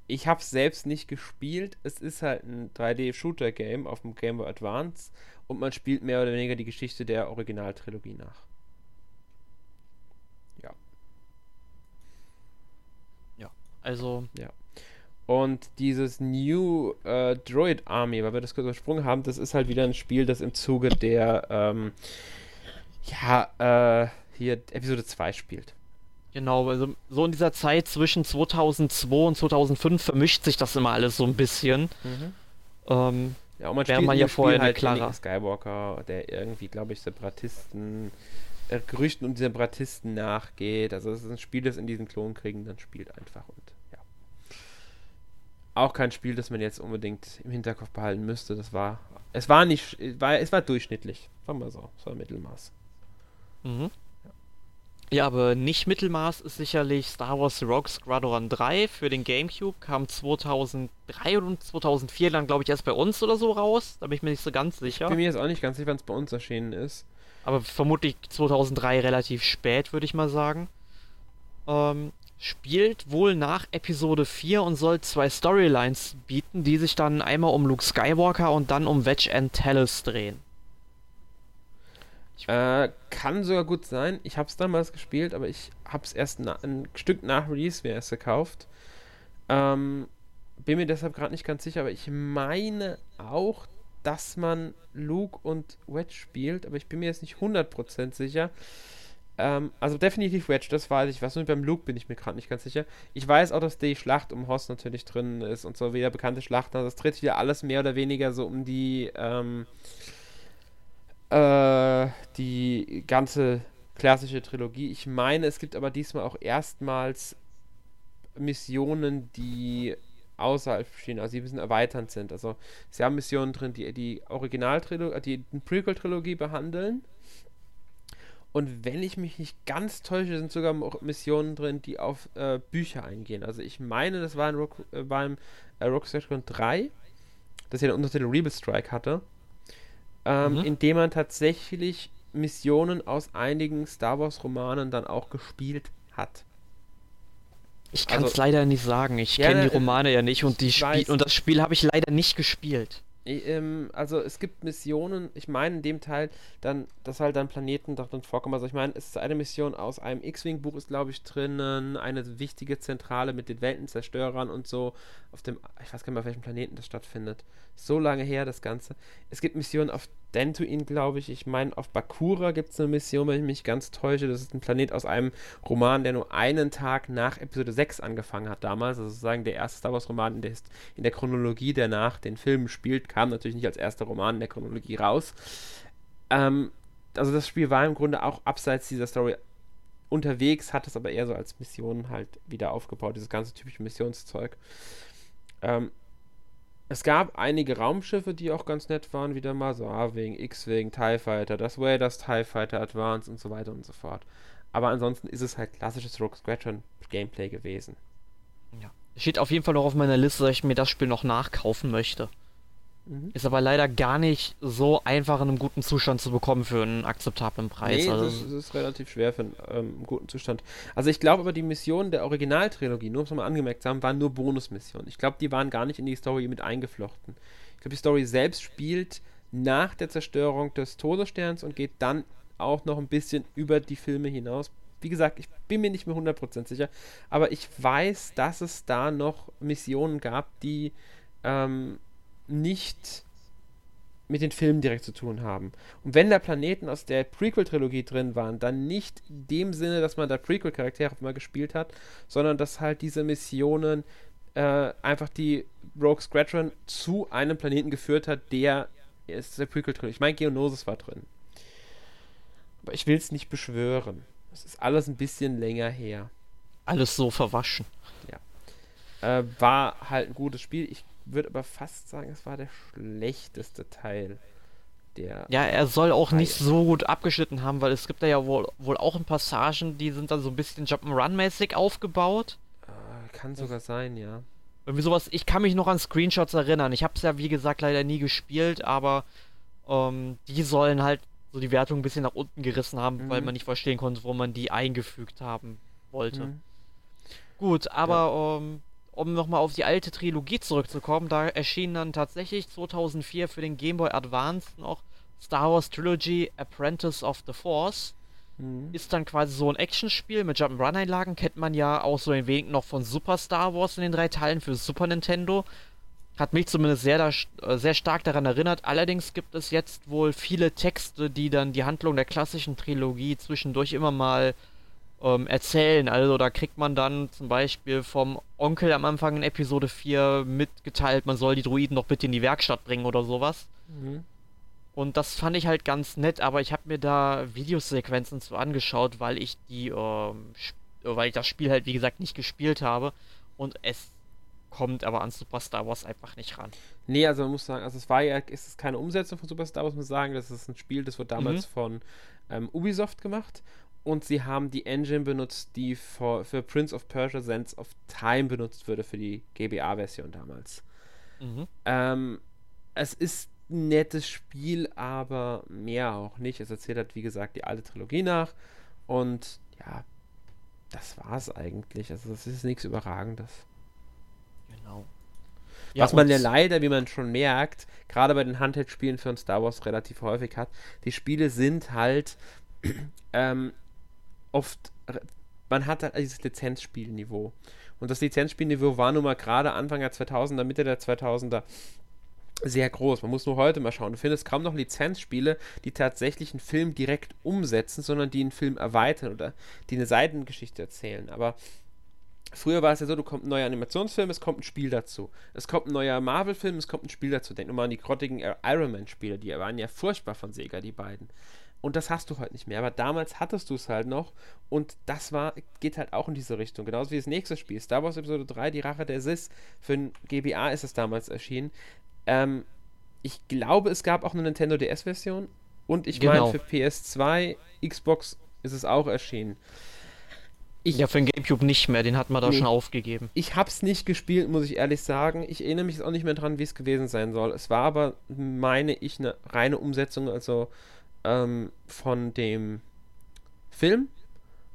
Ich habe es selbst nicht gespielt. Es ist halt ein 3D-Shooter-Game auf dem Game Boy Advance und man spielt mehr oder weniger die Geschichte der Originaltrilogie nach. Ja. Ja, also. Ja. Und dieses New äh, Droid Army, weil wir das kurz übersprungen haben, das ist halt wieder ein Spiel, das im Zuge der, ähm, ja, äh, hier Episode 2 spielt. Genau, also so in dieser Zeit zwischen 2002 und 2005 vermischt sich das immer alles so ein bisschen. Mhm. Ähm, ja, und man spielt man ja vorher halt Clara Skywalker, der irgendwie, glaube ich, Separatisten, äh, Gerüchten um Separatisten nachgeht. Also es ist ein Spiel, das in diesen Klonkriegen dann spielt einfach und ja. Auch kein Spiel, das man jetzt unbedingt im Hinterkopf behalten müsste. Das war, es war nicht, war, es war durchschnittlich, sagen wir so, es war Mittelmaß. Mhm. Ja, aber nicht Mittelmaß ist sicherlich Star Wars Rogue Squadron 3 für den GameCube. Kam 2003 und 2004 dann, glaube ich, erst bei uns oder so raus. Da bin ich mir nicht so ganz sicher. Ich bin mir jetzt auch nicht ganz sicher, wann es bei uns erschienen ist. Aber vermutlich 2003 relativ spät, würde ich mal sagen. Ähm, spielt wohl nach Episode 4 und soll zwei Storylines bieten, die sich dann einmal um Luke Skywalker und dann um Wedge and Talos drehen. Äh, kann sogar gut sein. Ich habe es damals gespielt, aber ich habe es erst ein Stück nach Release mir erst gekauft. Ähm, bin mir deshalb gerade nicht ganz sicher, aber ich meine auch, dass man Luke und Wedge spielt, aber ich bin mir jetzt nicht 100% sicher. Ähm, also definitiv Wedge, das weiß ich. Was nur beim Luke bin ich mir gerade nicht ganz sicher. Ich weiß auch, dass die Schlacht um Hoss natürlich drin ist und so wieder bekannte Schlachten. Also es dreht wieder alles mehr oder weniger so um die ähm, äh, die ganze klassische Trilogie. Ich meine, es gibt aber diesmal auch erstmals Missionen, die außerhalb stehen, also die ein bisschen erweiternd sind. Also sie haben Missionen drin, die die Originaltrilogie, äh, die Prequel-Trilogie behandeln. Und wenn ich mich nicht ganz täusche, sind sogar Missionen drin, die auf äh, Bücher eingehen. Also ich meine, das war in Rock, äh, beim äh, Rock Squadron 3, das ja den Untertitel Rebel Strike hatte ähm, mhm. indem man tatsächlich Missionen aus einigen Star Wars Romanen dann auch gespielt hat. Ich kann es also, leider nicht sagen. Ich ja, kenne die Romane ja nicht und, die Spiel und das Spiel habe ich leider nicht gespielt. Ähm, also es gibt Missionen, ich meine in dem Teil, dann, dass halt dann Planeten drin vorkommen. Also ich meine, es ist eine Mission aus einem X-Wing-Buch ist, glaube ich, drinnen, eine wichtige Zentrale mit den Weltenzerstörern und so, auf dem, ich weiß gar nicht mehr, auf welchem Planeten das stattfindet. So lange her, das Ganze. Es gibt Missionen auf Dantooine, glaube ich. Ich meine, auf Bakura gibt es eine Mission, wenn ich mich ganz täusche. Das ist ein Planet aus einem Roman, der nur einen Tag nach Episode 6 angefangen hat damals. Also sozusagen der erste Star Wars-Roman in der, in der Chronologie, der nach den Filmen spielt, kam natürlich nicht als erster Roman in der Chronologie raus. Ähm, also das Spiel war im Grunde auch abseits dieser Story unterwegs, hat es aber eher so als Mission halt wieder aufgebaut, dieses ganze typische Missionszeug. Ähm, es gab einige Raumschiffe, die auch ganz nett waren, wieder mal so A-Wing, X-Wing, TIE Fighter, das Raiders TIE Fighter Advance und so weiter und so fort. Aber ansonsten ist es halt klassisches Rogue Squadron Gameplay gewesen. Ja. Steht auf jeden Fall noch auf meiner Liste, dass ich mir das Spiel noch nachkaufen möchte. Mhm. Ist aber leider gar nicht so einfach in einem guten Zustand zu bekommen für einen akzeptablen Preis. Nee, also das, das ist relativ schwer für einen ähm, guten Zustand. Also ich glaube aber, die Missionen der Originaltrilogie, nur um es mal angemerkt zu haben, waren nur Bonusmissionen. Ich glaube, die waren gar nicht in die Story mit eingeflochten. Ich glaube, die Story selbst spielt nach der Zerstörung des Todessterns und geht dann auch noch ein bisschen über die Filme hinaus. Wie gesagt, ich bin mir nicht mehr 100% sicher, aber ich weiß, dass es da noch Missionen gab, die ähm, nicht mit den Filmen direkt zu tun haben. Und wenn da Planeten aus der Prequel-Trilogie drin waren, dann nicht in dem Sinne, dass man da Prequel-Charaktere mal gespielt hat, sondern dass halt diese Missionen äh, einfach die Rogue Squadron zu einem Planeten geführt hat, der ist der Prequel-Trilogie. Ich meine, Geonosis war drin. Aber ich will es nicht beschwören. Es ist alles ein bisschen länger her. Alles so verwaschen. Ja. Äh, war halt ein gutes Spiel. Ich würde aber fast sagen, es war der schlechteste Teil der. Ja, er soll auch Reihe. nicht so gut abgeschnitten haben, weil es gibt da ja wohl, wohl auch in Passagen, die sind dann so ein bisschen Jump'n'Run-mäßig aufgebaut. Äh, kann sogar sein, ja. Irgendwie sowas, ich kann mich noch an Screenshots erinnern. Ich habe es ja, wie gesagt, leider nie gespielt, aber ähm, die sollen halt so die Wertung ein bisschen nach unten gerissen haben, mhm. weil man nicht verstehen konnte, wo man die eingefügt haben wollte. Mhm. Gut, aber ja. ähm, um nochmal auf die alte Trilogie zurückzukommen, da erschien dann tatsächlich 2004 für den Game Boy Advance noch Star Wars Trilogy Apprentice of the Force. Mhm. Ist dann quasi so ein Actionspiel mit Jump'n'Run-Einlagen, kennt man ja auch so ein wenig noch von Super Star Wars in den drei Teilen für Super Nintendo. Hat mich zumindest sehr, da, äh, sehr stark daran erinnert. Allerdings gibt es jetzt wohl viele Texte, die dann die Handlung der klassischen Trilogie zwischendurch immer mal ähm, erzählen. Also da kriegt man dann zum Beispiel vom Onkel am Anfang in Episode 4 mitgeteilt, man soll die Druiden noch bitte in die Werkstatt bringen oder sowas. Mhm. Und das fand ich halt ganz nett, aber ich habe mir da Videosequenzen zu angeschaut, weil ich die, ähm, weil ich das Spiel halt wie gesagt nicht gespielt habe und es kommt aber an Super Star Wars einfach nicht ran. Nee, also man muss sagen, also es war ja, es ist keine Umsetzung von Super Star Wars, muss man sagen, das ist ein Spiel, das wurde damals mhm. von ähm, Ubisoft gemacht und sie haben die Engine benutzt, die für, für Prince of Persia Sense of Time benutzt wurde für die GBA-Version damals. Mhm. Ähm, es ist ein nettes Spiel, aber mehr auch nicht. Es erzählt halt, wie gesagt, die alte Trilogie nach. Und ja, das war's eigentlich. Also, es ist nichts Überragendes. Genau. Ja, Was man ja leider, wie man schon merkt, gerade bei den Handheld-Spielen für Star Wars relativ häufig hat, die Spiele sind halt <clears throat> ähm, oft, man hat halt dieses Lizenzspielniveau. Und das Lizenzspielniveau war nun mal gerade Anfang der 2000er, Mitte der 2000er sehr groß. Man muss nur heute mal schauen. Du findest kaum noch Lizenzspiele, die tatsächlich einen Film direkt umsetzen, sondern die einen Film erweitern oder die eine Seitengeschichte erzählen. Aber früher war es ja so, du kommt ein neuer Animationsfilm, es kommt ein Spiel dazu. Es kommt ein neuer Marvel-Film, es kommt ein Spiel dazu. Denk nur mal an die grottigen Iron Man-Spiele, die waren ja furchtbar von Sega, die beiden. Und das hast du heute nicht mehr. Aber damals hattest du es halt noch. Und das war, geht halt auch in diese Richtung. Genauso wie das nächste Spiel. Star Wars Episode 3, die Rache der Sis. Für ein GBA ist es damals erschienen. Ähm, ich glaube, es gab auch eine Nintendo DS-Version. Und ich genau. meine, für PS2, Xbox ist es auch erschienen. Ich, ja, für den Gamecube nicht mehr, den hat man da nee, schon aufgegeben. Ich hab's nicht gespielt, muss ich ehrlich sagen. Ich erinnere mich auch nicht mehr dran, wie es gewesen sein soll. Es war aber, meine ich, eine reine Umsetzung, also ähm, von dem Film.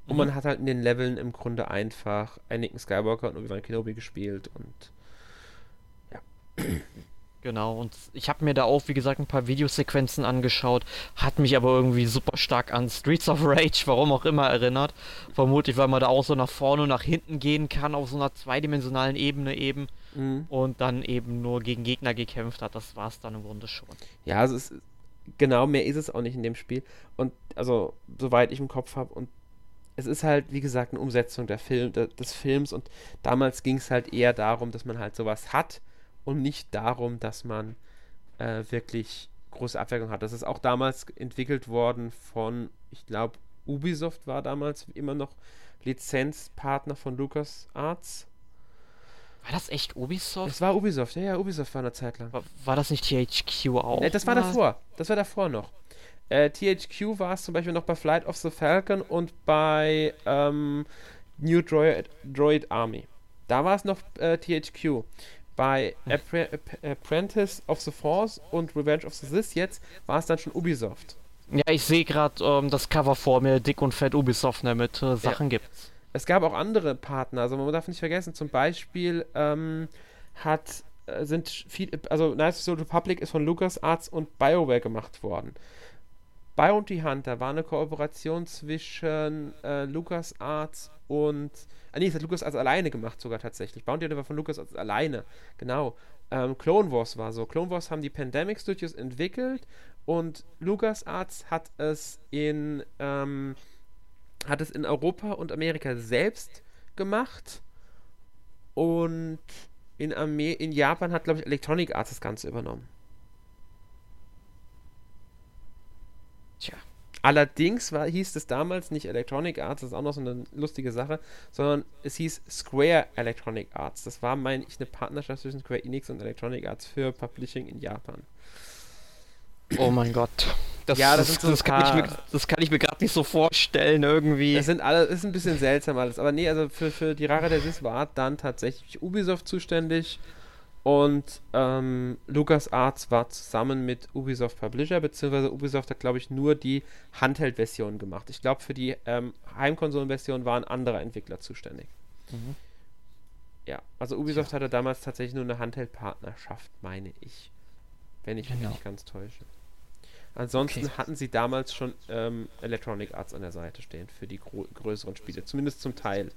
Und mhm. man hat halt in den Leveln im Grunde einfach Anakin Skywalker und Obi-Wan Kenobi gespielt und ja. Genau, und ich habe mir da auch, wie gesagt, ein paar Videosequenzen angeschaut, hat mich aber irgendwie super stark an Streets of Rage, warum auch immer, erinnert. Vermutlich, weil man da auch so nach vorne und nach hinten gehen kann, auf so einer zweidimensionalen Ebene eben. Mhm. Und dann eben nur gegen Gegner gekämpft hat. Das war es dann im Grunde schon. Ja, also es ist genau, mehr ist es auch nicht in dem Spiel. Und also, soweit ich im Kopf habe. Und es ist halt, wie gesagt, eine Umsetzung der Film, der, des Films. Und damals ging es halt eher darum, dass man halt sowas hat und nicht darum, dass man äh, wirklich große Abwägung hat. Das ist auch damals entwickelt worden von, ich glaube, Ubisoft war damals immer noch Lizenzpartner von LucasArts. War das echt Ubisoft? Das war Ubisoft, ja, ja, Ubisoft war eine Zeit lang. War, war das nicht THQ auch? Nee, das war davor. Das war davor noch. Äh, THQ war es zum Beispiel noch bei Flight of the Falcon und bei ähm, New Droid, Droid Army. Da war es noch äh, THQ. Bei Appre Apprentice of the Force und Revenge of the Sith jetzt war es dann schon Ubisoft. Ja, ich sehe gerade ähm, das Cover vor mir, dick und fett Ubisoft, ne, mit äh, Sachen ja. gibt's. Es gab auch andere Partner, also man darf nicht vergessen, zum Beispiel ähm, hat äh, sind viel, also Knights of the Republic ist von LucasArts und BioWare gemacht worden. Bounty Hunter war eine Kooperation zwischen äh, LucasArts und. Ah, nee, es hat LucasArts alleine gemacht, sogar tatsächlich. Bounty Hunter war von LucasArts alleine. Genau. Ähm, Clone Wars war so. Clone Wars haben die Pandemic Studios entwickelt und LucasArts hat es in. Ähm, hat es in Europa und Amerika selbst gemacht. Und in, Amer in Japan hat, glaube ich, Electronic Arts das Ganze übernommen. Tja. Allerdings war, hieß es damals nicht Electronic Arts, das ist auch noch so eine lustige Sache, sondern es hieß Square Electronic Arts. Das war, meine ich, eine Partnerschaft zwischen Square Enix und Electronic Arts für Publishing in Japan. Oh mein Gott. Das, ja, das, das, so das, kann, ich mir, das kann ich mir gerade nicht so vorstellen, irgendwie. Das sind alle, ist ein bisschen seltsam alles. Aber nee, also für, für die Rare der Sis war dann tatsächlich Ubisoft zuständig und ähm, LucasArts war zusammen mit Ubisoft Publisher, beziehungsweise Ubisoft hat, glaube ich, nur die Handheld-Version gemacht. Ich glaube, für die ähm, Heimkonsolen-Version waren andere Entwickler zuständig. Mhm. Ja, also Ubisoft ja. hatte damals tatsächlich nur eine Handheld-Partnerschaft, meine ich. Wenn ich mich genau. nicht ganz täusche. Ansonsten okay. hatten sie damals schon ähm, Electronic Arts an der Seite stehen für die größeren Spiele, zumindest zum Teil.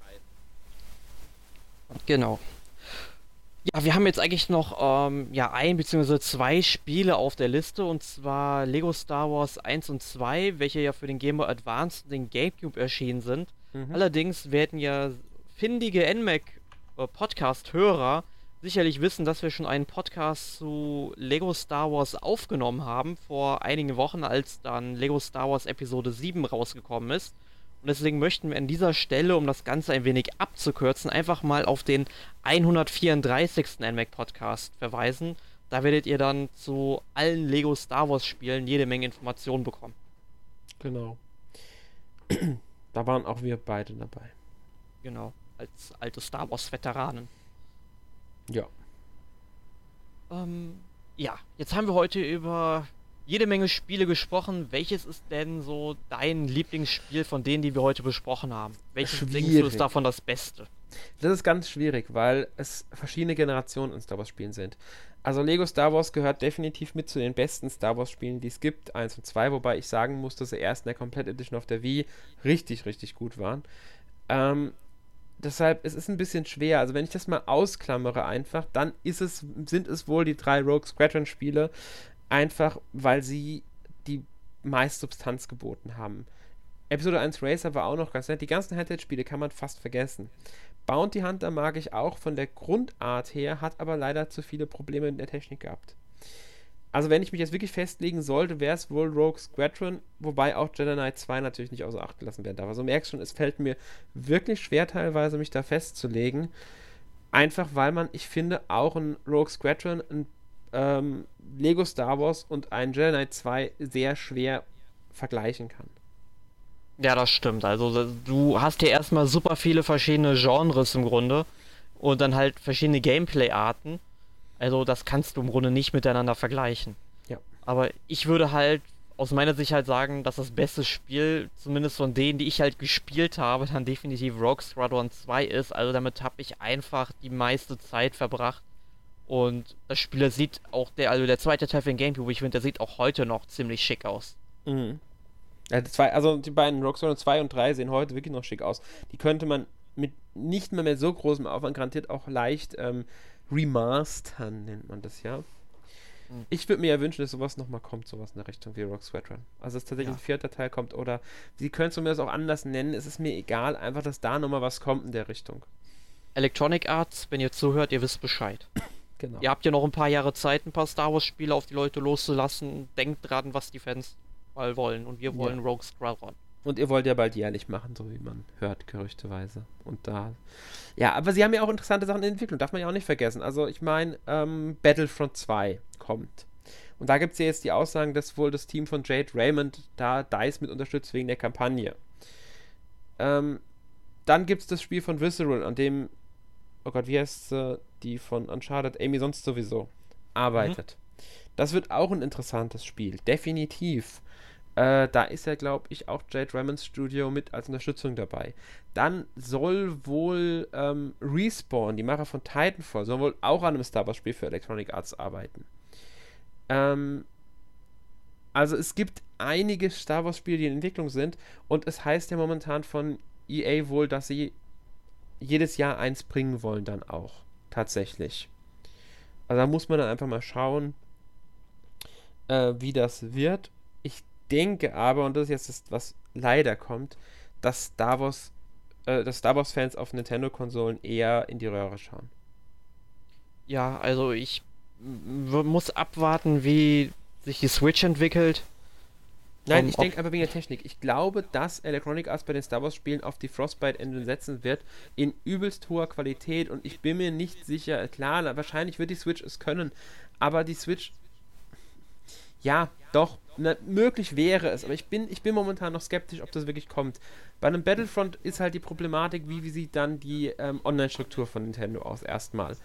Genau. Ja, wir haben jetzt eigentlich noch ähm, ja, ein bzw. zwei Spiele auf der Liste und zwar Lego Star Wars 1 und 2, welche ja für den Game Boy Advance und den GameCube erschienen sind. Mhm. Allerdings werden ja findige NMAC äh, Podcast-Hörer sicherlich wissen, dass wir schon einen Podcast zu Lego Star Wars aufgenommen haben vor einigen Wochen, als dann Lego Star Wars Episode 7 rausgekommen ist. Und deswegen möchten wir an dieser Stelle, um das Ganze ein wenig abzukürzen, einfach mal auf den 134. NMAC Podcast verweisen. Da werdet ihr dann zu allen Lego Star Wars Spielen jede Menge Informationen bekommen. Genau. da waren auch wir beide dabei. Genau, als alte Star Wars Veteranen. Ja. Ähm, ja, jetzt haben wir heute über jede Menge Spiele gesprochen. Welches ist denn so dein Lieblingsspiel von denen, die wir heute besprochen haben? Welches schwierig. denkst du ist davon das Beste? Das ist ganz schwierig, weil es verschiedene Generationen in Star Wars Spielen sind. Also Lego Star Wars gehört definitiv mit zu den besten Star Wars Spielen, die es gibt, 1 und 2, wobei ich sagen muss, dass sie erst in der Complete Edition auf der Wii richtig, richtig gut waren. Ähm, deshalb, es ist ein bisschen schwer. Also wenn ich das mal ausklammere einfach, dann ist es, sind es wohl die drei Rogue Squadron Spiele, einfach weil sie die meiste Substanz geboten haben. Episode 1 Racer war auch noch ganz nett. Die ganzen Handheld-Spiele kann man fast vergessen. Bounty Hunter mag ich auch von der Grundart her, hat aber leider zu viele Probleme in der Technik gehabt. Also wenn ich mich jetzt wirklich festlegen sollte, wäre es wohl Rogue Squadron, wobei auch Jedi Knight 2 natürlich nicht außer Acht gelassen werden darf. Also merkst schon, es fällt mir wirklich schwer teilweise, mich da festzulegen. Einfach weil man, ich finde, auch ein Rogue Squadron, ein ähm, Lego Star Wars und ein Jedi Knight 2 sehr schwer vergleichen kann. Ja, das stimmt. Also du hast hier erstmal super viele verschiedene Genres im Grunde und dann halt verschiedene Gameplay-Arten. Also das kannst du im Grunde nicht miteinander vergleichen. Ja. Aber ich würde halt aus meiner Sicht halt sagen, dass das beste Spiel, zumindest von denen, die ich halt gespielt habe, dann definitiv Rogue Squadron 2 ist. Also damit habe ich einfach die meiste Zeit verbracht. Und das Spiel sieht auch der, also der zweite Teil für den Gamecube, ich finde, der sieht auch heute noch ziemlich schick aus. Mhm. Ja, die zwei, also die beiden Rogue Squadron 2 und 3 sehen heute wirklich noch schick aus. Die könnte man mit nicht mehr, mehr so großem Aufwand garantiert auch leicht ähm, remastern, nennt man das ja. Mhm. Ich würde mir ja wünschen, dass sowas nochmal kommt, sowas in der Richtung wie Rogue Squadron. Also, dass tatsächlich ja. ein vierter Teil kommt oder sie können es mir das auch anders nennen, es ist mir egal, einfach, dass da nochmal was kommt in der Richtung. Electronic Arts, wenn ihr zuhört, ihr wisst Bescheid. <clears throat> Genau. Ihr habt ja noch ein paar Jahre Zeit, ein paar Star Wars-Spiele auf die Leute loszulassen. Denkt dran, was die Fans mal wollen. Und wir wollen ja. Rogue Squadron. Und ihr wollt ja bald jährlich machen, so wie man hört, gerüchteweise. Und da. Ja, aber sie haben ja auch interessante Sachen in Entwicklung, darf man ja auch nicht vergessen. Also, ich meine, ähm, Battlefront 2 kommt. Und da gibt es ja jetzt die Aussagen, dass wohl das Team von Jade Raymond da DICE mit unterstützt wegen der Kampagne. Ähm, dann gibt es das Spiel von Visceral, an dem, oh Gott, wie heißt äh, die von Uncharted, Amy sonst sowieso, arbeitet. Mhm. Das wird auch ein interessantes Spiel, definitiv. Äh, da ist ja, glaube ich, auch Jade Rammonds Studio mit als Unterstützung dabei. Dann soll wohl ähm, Respawn, die Macher von Titanfall, soll wohl auch an einem Star Wars Spiel für Electronic Arts arbeiten. Ähm, also es gibt einige Star Wars Spiele, die in Entwicklung sind und es heißt ja momentan von EA wohl, dass sie jedes Jahr eins bringen wollen dann auch. Tatsächlich. Also da muss man dann einfach mal schauen, äh, wie das wird. Ich denke aber, und das ist jetzt das, was leider kommt, dass Star Wars, äh, dass Star Wars-Fans auf Nintendo-Konsolen eher in die Röhre schauen. Ja, also ich muss abwarten, wie sich die Switch entwickelt. Nein, um, ich denke aber wegen der Technik. Ich glaube, dass Electronic Arts bei den Star Wars Spielen auf die Frostbite Engine setzen wird, in übelst hoher Qualität und ich bin mir nicht sicher, klar, wahrscheinlich wird die Switch es können, aber die Switch ja, doch, na, möglich wäre es, aber ich bin, ich bin momentan noch skeptisch, ob das wirklich kommt. Bei einem Battlefront ist halt die Problematik, wie, wie sieht dann die ähm, Online-Struktur von Nintendo aus, erstmal.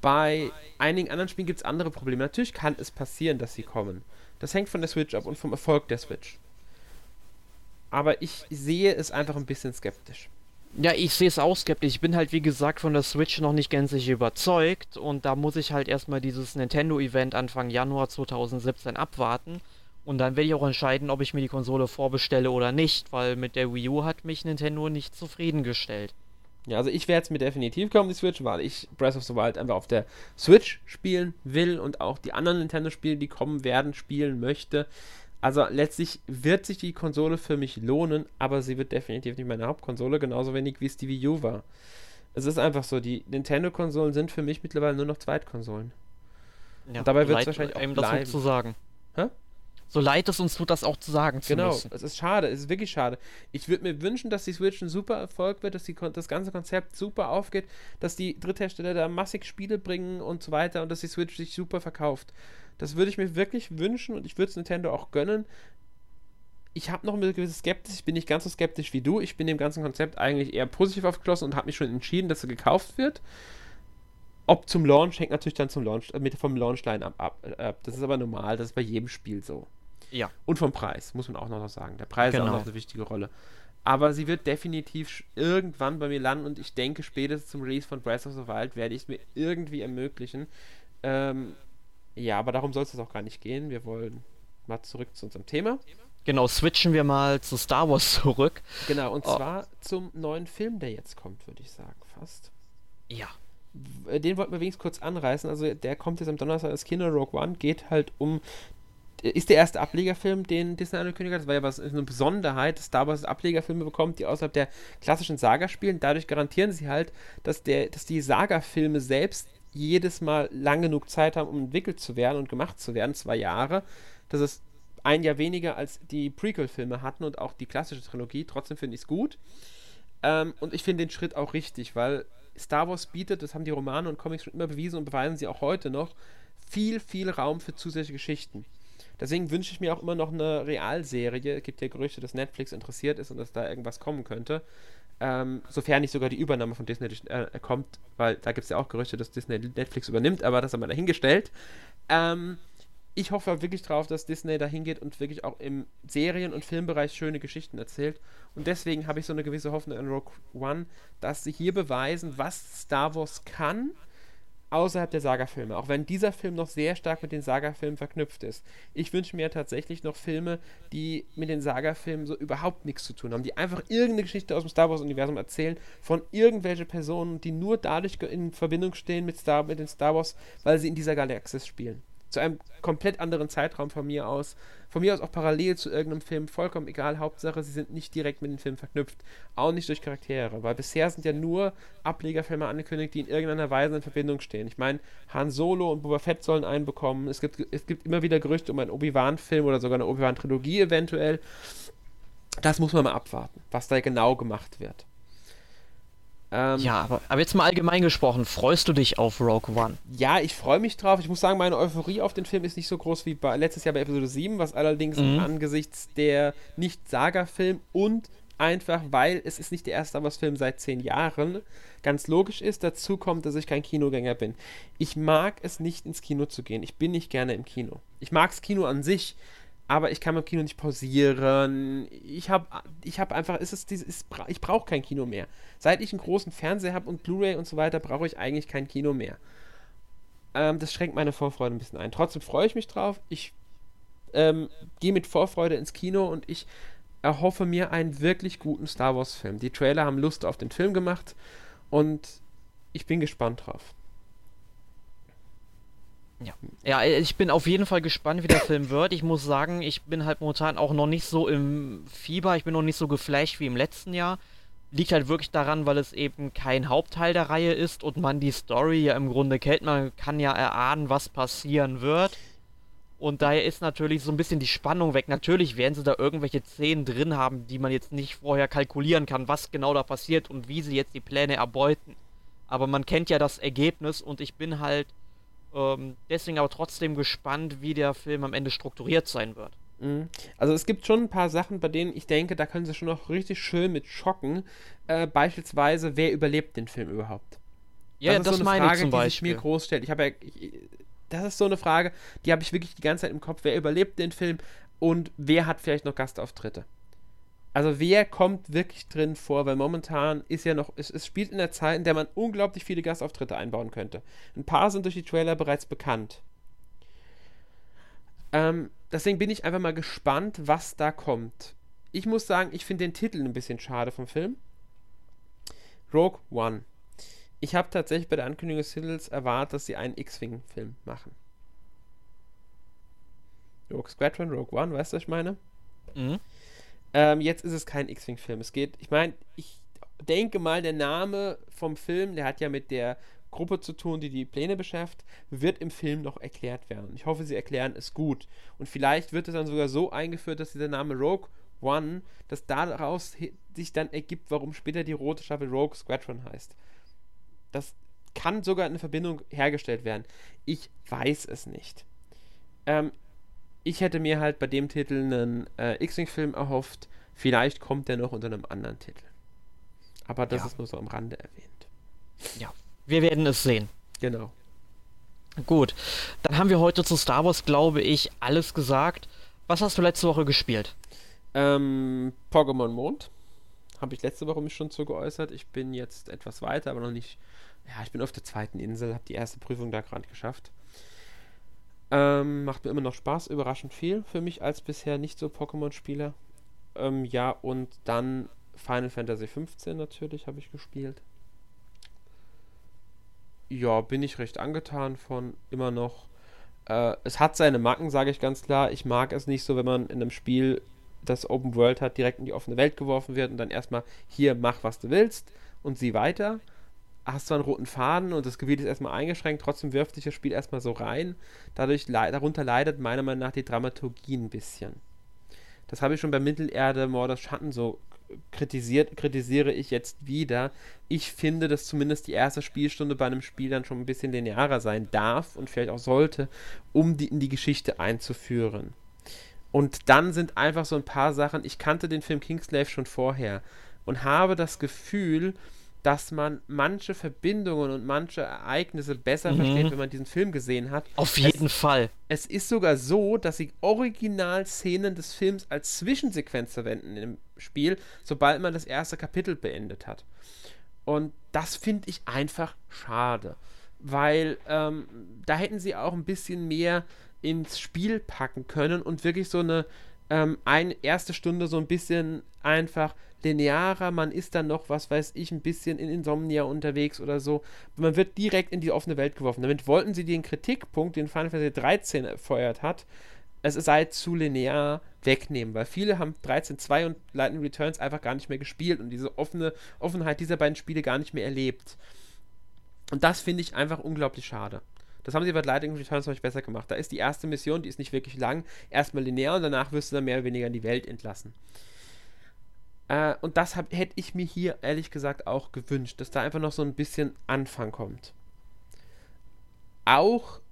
Bei einigen anderen Spielen gibt es andere Probleme. Natürlich kann es passieren, dass sie kommen. Das hängt von der Switch ab und vom Erfolg der Switch. Aber ich sehe es einfach ein bisschen skeptisch. Ja, ich sehe es auch skeptisch. Ich bin halt, wie gesagt, von der Switch noch nicht gänzlich überzeugt. Und da muss ich halt erstmal dieses Nintendo-Event Anfang Januar 2017 abwarten. Und dann werde ich auch entscheiden, ob ich mir die Konsole vorbestelle oder nicht, weil mit der Wii U hat mich Nintendo nicht zufriedengestellt. Ja, also ich werde es mir definitiv kaufen, die Switch, weil ich Breath of the Wild einfach auf der Switch spielen will und auch die anderen Nintendo-Spiele, die kommen werden, spielen möchte. Also letztlich wird sich die Konsole für mich lohnen, aber sie wird definitiv nicht meine Hauptkonsole, genauso wenig wie es die Wii U war. Es ist einfach so, die Nintendo-Konsolen sind für mich mittlerweile nur noch Zweitkonsolen. Ja, und dabei wird es wahrscheinlich auch bleiben. Das zu sagen. Hä? So leid es uns tut, das auch zu sagen zu genau, müssen. Genau, es ist schade, es ist wirklich schade. Ich würde mir wünschen, dass die Switch ein super Erfolg wird, dass die, das ganze Konzept super aufgeht, dass die Dritthersteller da massig Spiele bringen und so weiter und dass die Switch sich super verkauft. Das würde ich mir wirklich wünschen und ich würde es Nintendo auch gönnen. Ich habe noch eine gewisse Skepsis, ich bin nicht ganz so skeptisch wie du. Ich bin dem ganzen Konzept eigentlich eher positiv aufgeschlossen und habe mich schon entschieden, dass er gekauft wird. Ob zum Launch, hängt natürlich dann zum Launch, äh, vom Launchline ab, ab, ab. Das ist aber normal, das ist bei jedem Spiel so. Ja. Und vom Preis, muss man auch noch sagen. Der Preis genau. hat auch noch eine wichtige Rolle. Aber sie wird definitiv irgendwann bei mir landen und ich denke, spätestens zum Release von Breath of the Wild werde ich es mir irgendwie ermöglichen. Ähm, ja, aber darum soll es auch gar nicht gehen. Wir wollen mal zurück zu unserem Thema. Genau, switchen wir mal zu Star Wars <laughs> zurück. Genau, und oh. zwar zum neuen Film, der jetzt kommt, würde ich sagen, fast. Ja. Äh, den wollten wir wenigstens kurz anreißen. Also, der kommt jetzt am Donnerstag als Kino Rogue One, geht halt um. Ist der erste Ablegerfilm, den Disney angekündigt hat. Das war ja was, eine Besonderheit, dass Star Wars Ablegerfilme bekommt, die außerhalb der klassischen Saga spielen. Dadurch garantieren sie halt, dass, der, dass die Saga-Filme selbst jedes Mal lang genug Zeit haben, um entwickelt zu werden und gemacht zu werden, zwei Jahre. Das ist ein Jahr weniger als die Prequel-Filme hatten und auch die klassische Trilogie. Trotzdem finde ich es gut. Ähm, und ich finde den Schritt auch richtig, weil Star Wars bietet, das haben die Romane und Comics schon immer bewiesen und beweisen sie auch heute noch, viel, viel Raum für zusätzliche Geschichten. Deswegen wünsche ich mir auch immer noch eine Realserie. Es gibt ja Gerüchte, dass Netflix interessiert ist und dass da irgendwas kommen könnte. Ähm, sofern nicht sogar die Übernahme von Disney äh, kommt, weil da gibt es ja auch Gerüchte, dass Disney Netflix übernimmt, aber das haben wir dahingestellt. Ähm, ich hoffe wirklich drauf, dass Disney da hingeht und wirklich auch im Serien- und Filmbereich schöne Geschichten erzählt. Und deswegen habe ich so eine gewisse Hoffnung an Rogue One, dass sie hier beweisen, was Star Wars kann außerhalb der Saga-Filme, auch wenn dieser Film noch sehr stark mit den Saga-Filmen verknüpft ist. Ich wünsche mir tatsächlich noch Filme, die mit den Saga-Filmen so überhaupt nichts zu tun haben, die einfach irgendeine Geschichte aus dem Star Wars-Universum erzählen von irgendwelchen Personen, die nur dadurch in Verbindung stehen mit, Star, mit den Star Wars, weil sie in dieser Galaxis spielen zu einem komplett anderen Zeitraum von mir aus. Von mir aus auch parallel zu irgendeinem Film, vollkommen egal. Hauptsache, sie sind nicht direkt mit dem Film verknüpft. Auch nicht durch Charaktere, weil bisher sind ja nur Ablegerfilme angekündigt, die in irgendeiner Weise in Verbindung stehen. Ich meine, Han Solo und Boba Fett sollen einen bekommen. Es gibt, es gibt immer wieder Gerüchte um einen Obi-Wan-Film oder sogar eine Obi-Wan-Trilogie eventuell. Das muss man mal abwarten, was da genau gemacht wird. Ähm, ja, aber, aber jetzt mal allgemein gesprochen, freust du dich auf Rogue One? Ja, ich freue mich drauf. Ich muss sagen, meine Euphorie auf den Film ist nicht so groß wie bei, letztes Jahr bei Episode 7, was allerdings mhm. angesichts der Nicht-Saga-Film und einfach, weil es ist nicht der erste Star Wars-Film seit zehn Jahren, ganz logisch ist. Dazu kommt, dass ich kein Kinogänger bin. Ich mag es nicht, ins Kino zu gehen. Ich bin nicht gerne im Kino. Ich mag das Kino an sich, aber ich kann im Kino nicht pausieren. Ich habe ich hab einfach, ist es dieses, ich brauche kein Kino mehr. Seit ich einen großen Fernseher habe und Blu-ray und so weiter, brauche ich eigentlich kein Kino mehr. Ähm, das schränkt meine Vorfreude ein bisschen ein. Trotzdem freue ich mich drauf. Ich ähm, gehe mit Vorfreude ins Kino und ich erhoffe mir einen wirklich guten Star Wars-Film. Die Trailer haben Lust auf den Film gemacht und ich bin gespannt drauf. Ja. ja, ich bin auf jeden Fall gespannt, wie der Film wird. Ich muss sagen, ich bin halt momentan auch noch nicht so im Fieber, ich bin noch nicht so geflasht wie im letzten Jahr. Liegt halt wirklich daran, weil es eben kein Hauptteil der Reihe ist und man die Story ja im Grunde kennt. Man kann ja erahnen, was passieren wird. Und daher ist natürlich so ein bisschen die Spannung weg. Natürlich werden sie da irgendwelche Szenen drin haben, die man jetzt nicht vorher kalkulieren kann, was genau da passiert und wie sie jetzt die Pläne erbeuten. Aber man kennt ja das Ergebnis und ich bin halt ähm, deswegen aber trotzdem gespannt, wie der Film am Ende strukturiert sein wird. Mhm. Also es gibt schon ein paar Sachen, bei denen ich denke, da können sie schon noch richtig schön mit schocken. Äh, beispielsweise, wer überlebt den Film überhaupt? Ja, das, das so meine Frage, ich zum Beispiel. Die sich mir groß stellt. Ich habe ja, ich, das ist so eine Frage, die habe ich wirklich die ganze Zeit im Kopf. Wer überlebt den Film und wer hat vielleicht noch Gastauftritte? Also wer kommt wirklich drin vor, weil momentan ist ja noch, es, es, spielt in der Zeit, in der man unglaublich viele Gastauftritte einbauen könnte. Ein paar sind durch die Trailer bereits bekannt. Ähm, deswegen bin ich einfach mal gespannt, was da kommt. Ich muss sagen, ich finde den Titel ein bisschen schade vom Film. Rogue One. Ich habe tatsächlich bei der Ankündigung des Titels erwartet, dass sie einen X-Wing-Film machen. Rogue Squadron, Rogue One, weißt du, was ich meine? Mhm. Ähm, jetzt ist es kein X-Wing-Film. Es geht, ich meine, ich denke mal, der Name vom Film, der hat ja mit der Gruppe zu tun, die die Pläne beschäftigt, wird im Film noch erklärt werden. Ich hoffe, sie erklären es gut. Und vielleicht wird es dann sogar so eingeführt, dass dieser Name Rogue One, dass daraus sich dann ergibt, warum später die rote Staffel Rogue Squadron heißt. Das kann sogar eine Verbindung hergestellt werden. Ich weiß es nicht. Ähm, ich hätte mir halt bei dem Titel einen äh, X-Wing-Film erhofft. Vielleicht kommt der noch unter einem anderen Titel. Aber das ja. ist nur so am Rande erwähnt. Ja, wir werden es sehen. Genau. Gut, dann haben wir heute zu Star Wars, glaube ich, alles gesagt. Was hast du letzte Woche gespielt? Ähm, Pokémon Mond. Habe ich letzte Woche mich schon zu geäußert. Ich bin jetzt etwas weiter, aber noch nicht. Ja, ich bin auf der zweiten Insel, habe die erste Prüfung da gerade geschafft. Ähm, macht mir immer noch Spaß, überraschend viel für mich als bisher nicht so Pokémon-Spieler. Ähm, ja, und dann Final Fantasy XV natürlich habe ich gespielt. Ja, bin ich recht angetan von immer noch. Äh, es hat seine Macken, sage ich ganz klar. Ich mag es nicht so, wenn man in einem Spiel das Open World hat, direkt in die offene Welt geworfen wird und dann erstmal hier mach, was du willst und sieh weiter hast zwar einen roten Faden und das Gebiet ist erstmal eingeschränkt, trotzdem wirft sich das Spiel erstmal so rein. Dadurch, darunter leidet meiner Meinung nach die Dramaturgie ein bisschen. Das habe ich schon bei Mittelerde, Mordors Schatten so kritisiert, kritisiere ich jetzt wieder. Ich finde, dass zumindest die erste Spielstunde bei einem Spiel dann schon ein bisschen linearer sein darf und vielleicht auch sollte, um die in die Geschichte einzuführen. Und dann sind einfach so ein paar Sachen, ich kannte den Film Kingslave schon vorher und habe das Gefühl, dass man manche Verbindungen und manche Ereignisse besser mhm. versteht, wenn man diesen Film gesehen hat. Auf jeden es, Fall. Es ist sogar so, dass sie Originalszenen des Films als Zwischensequenz verwenden im Spiel, sobald man das erste Kapitel beendet hat. Und das finde ich einfach schade, weil ähm, da hätten sie auch ein bisschen mehr ins Spiel packen können und wirklich so eine ähm, eine erste Stunde so ein bisschen einfach linearer, man ist dann noch, was weiß ich, ein bisschen in Insomnia unterwegs oder so. Man wird direkt in die offene Welt geworfen. Damit wollten sie den Kritikpunkt, den Final Fantasy 13 erfeuert hat, es sei zu linear wegnehmen, weil viele haben 13.2 und Lightning Returns einfach gar nicht mehr gespielt und diese offene Offenheit dieser beiden Spiele gar nicht mehr erlebt. Und das finde ich einfach unglaublich schade. Das haben sie bei Lightning Returns noch besser gemacht. Da ist die erste Mission, die ist nicht wirklich lang, erstmal linear und danach wirst du dann mehr oder weniger in die Welt entlassen. Äh, und das hätte ich mir hier ehrlich gesagt auch gewünscht, dass da einfach noch so ein bisschen Anfang kommt. Auch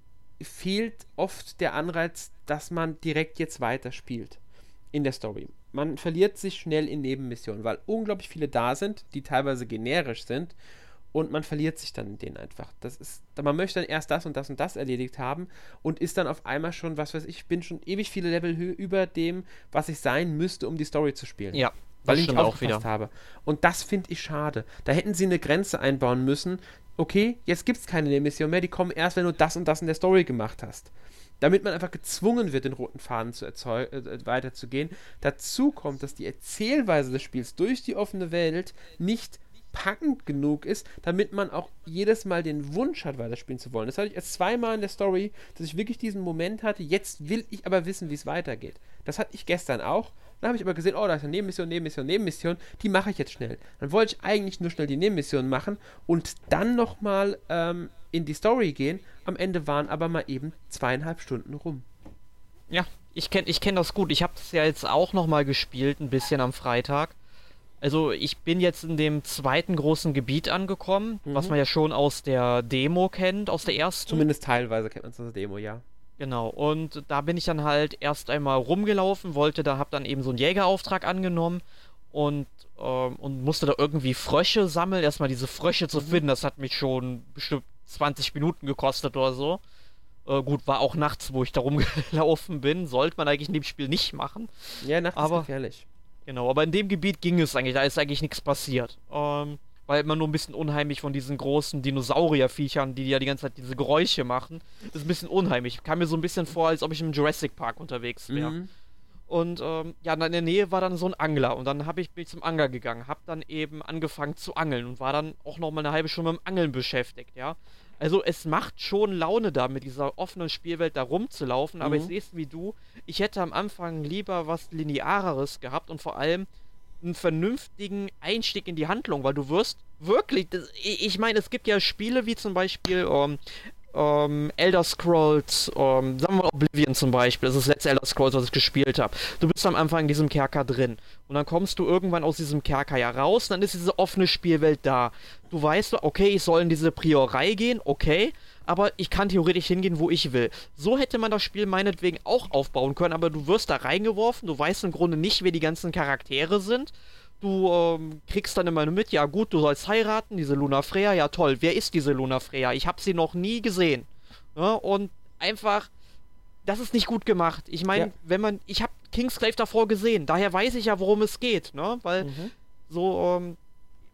fehlt oft der Anreiz, dass man direkt jetzt weiterspielt in der Story. Man verliert sich schnell in Nebenmissionen, weil unglaublich viele da sind, die teilweise generisch sind und man verliert sich dann in denen einfach. Das ist, man möchte dann erst das und das und das erledigt haben und ist dann auf einmal schon, was weiß ich, ich bin schon ewig viele Level über dem, was ich sein müsste, um die Story zu spielen. Ja. Weil ich auch wieder habe. Und das finde ich schade. Da hätten sie eine Grenze einbauen müssen. Okay, jetzt gibt es keine Nebenmission mehr, die kommen erst, wenn du das und das in der Story gemacht hast damit man einfach gezwungen wird, den roten Faden zu erzeugen, äh, weiterzugehen. Dazu kommt, dass die Erzählweise des Spiels durch die offene Welt nicht packend genug ist, damit man auch jedes Mal den Wunsch hat, weiterspielen zu wollen. Das hatte ich erst zweimal in der Story, dass ich wirklich diesen Moment hatte, jetzt will ich aber wissen, wie es weitergeht. Das hatte ich gestern auch. Dann habe ich aber gesehen, oh, da ist eine Nebenmission, Nebenmission, Nebenmission, die mache ich jetzt schnell. Dann wollte ich eigentlich nur schnell die Nebenmission machen und dann nochmal ähm, in die Story gehen. Am Ende waren aber mal eben zweieinhalb Stunden rum. Ja, ich kenne ich kenn das gut. Ich habe es ja jetzt auch nochmal gespielt, ein bisschen am Freitag. Also ich bin jetzt in dem zweiten großen Gebiet angekommen, mhm. was man ja schon aus der Demo kennt, aus der ersten. Zumindest teilweise kennt man es aus der Demo, ja. Genau, und da bin ich dann halt erst einmal rumgelaufen, wollte da, hab dann eben so einen Jägerauftrag angenommen und, ähm, und musste da irgendwie Frösche sammeln. Erstmal diese Frösche zu mhm. finden, das hat mich schon bestimmt 20 Minuten gekostet oder so. Äh, gut, war auch nachts, wo ich da rumgelaufen bin. Sollte man eigentlich in dem Spiel nicht machen. Ja, nachts aber, ist gefährlich. Genau, aber in dem Gebiet ging es eigentlich, da ist eigentlich nichts passiert. Ähm, weil immer nur ein bisschen unheimlich von diesen großen Dinosaurierviechern, die ja die ganze Zeit diese Geräusche machen. Das ist ein bisschen unheimlich. Kam mir so ein bisschen vor, als ob ich im Jurassic Park unterwegs wäre. Mhm. Und ähm, ja, in der Nähe war dann so ein Angler. Und dann habe ich mich zum Angler gegangen, habe dann eben angefangen zu angeln und war dann auch noch mal eine halbe Stunde mit dem Angeln beschäftigt, ja. Also es macht schon Laune da, mit dieser offenen Spielwelt da rumzulaufen, aber mhm. ich sehe es wie du. Ich hätte am Anfang lieber was Lineareres gehabt und vor allem einen vernünftigen Einstieg in die Handlung, weil du wirst wirklich, das, ich meine, es gibt ja Spiele wie zum Beispiel ähm, ähm, Elder Scrolls, ähm, sagen wir mal Oblivion zum Beispiel, das ist das letzte Elder Scrolls, was ich gespielt habe. Du bist am Anfang in diesem Kerker drin und dann kommst du irgendwann aus diesem Kerker ja raus und dann ist diese offene Spielwelt da. Du weißt, okay, ich soll in diese Priorei gehen, okay, aber ich kann theoretisch hingehen, wo ich will. So hätte man das Spiel meinetwegen auch aufbauen können, aber du wirst da reingeworfen, du weißt im Grunde nicht, wer die ganzen Charaktere sind. Du ähm, kriegst dann immer mit, ja gut, du sollst heiraten, diese Luna Freya, ja toll, wer ist diese Luna Freya? Ich habe sie noch nie gesehen. Ja, und einfach, das ist nicht gut gemacht. Ich meine, ja. wenn man, ich habe Kingsglaive davor gesehen, daher weiß ich ja, worum es geht, ne? Weil mhm. so, ähm,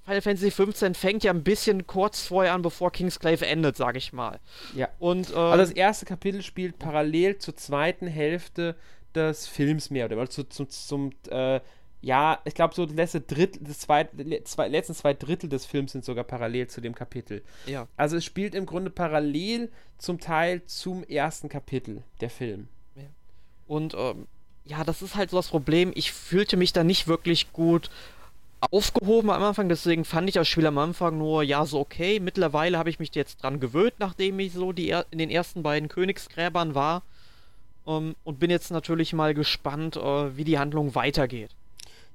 Final Fantasy 15 fängt ja ein bisschen kurz vorher an, bevor Kingsglaive endet, sag ich mal. Ja. Und, ähm, also das erste Kapitel spielt parallel zur zweiten Hälfte des Films mehr oder also zu, zum, zum äh, ja, ich glaube, so das letzte Drittel, das zweit, zwei, letzten zwei Drittel des Films sind sogar parallel zu dem Kapitel. Ja. Also es spielt im Grunde parallel zum Teil zum ersten Kapitel der Film. Ja. Und ähm, ja, das ist halt so das Problem. Ich fühlte mich da nicht wirklich gut aufgehoben am Anfang, deswegen fand ich das Spiel am Anfang nur, ja, so okay. Mittlerweile habe ich mich jetzt dran gewöhnt, nachdem ich so die in den ersten beiden Königsgräbern war. Ähm, und bin jetzt natürlich mal gespannt, uh, wie die Handlung weitergeht.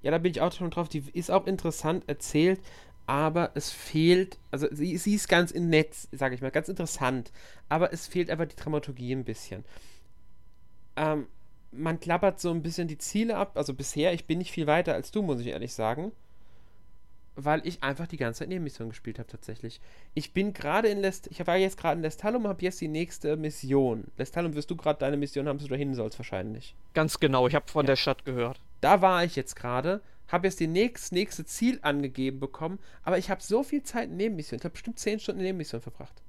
Ja, da bin ich auch schon drauf. Die ist auch interessant erzählt, aber es fehlt, also sie, sie ist ganz in Netz, sage ich mal, ganz interessant, aber es fehlt einfach die Dramaturgie ein bisschen. Ähm, man klappert so ein bisschen die Ziele ab, also bisher, ich bin nicht viel weiter als du, muss ich ehrlich sagen weil ich einfach die ganze Zeit Nebenmission gespielt habe tatsächlich. Ich bin gerade in Lest, ich war jetzt gerade in Lestalum, und habe jetzt die nächste Mission. Lestalum wirst du gerade deine Mission haben, wo du dahin sollst wahrscheinlich. Ganz genau, ich habe von ja. der Stadt gehört. Da war ich jetzt gerade, habe jetzt die nächst, nächste Ziel angegeben bekommen, aber ich habe so viel Zeit in Nebenmission. Ich habe bestimmt 10 Stunden in Nebenmission verbracht.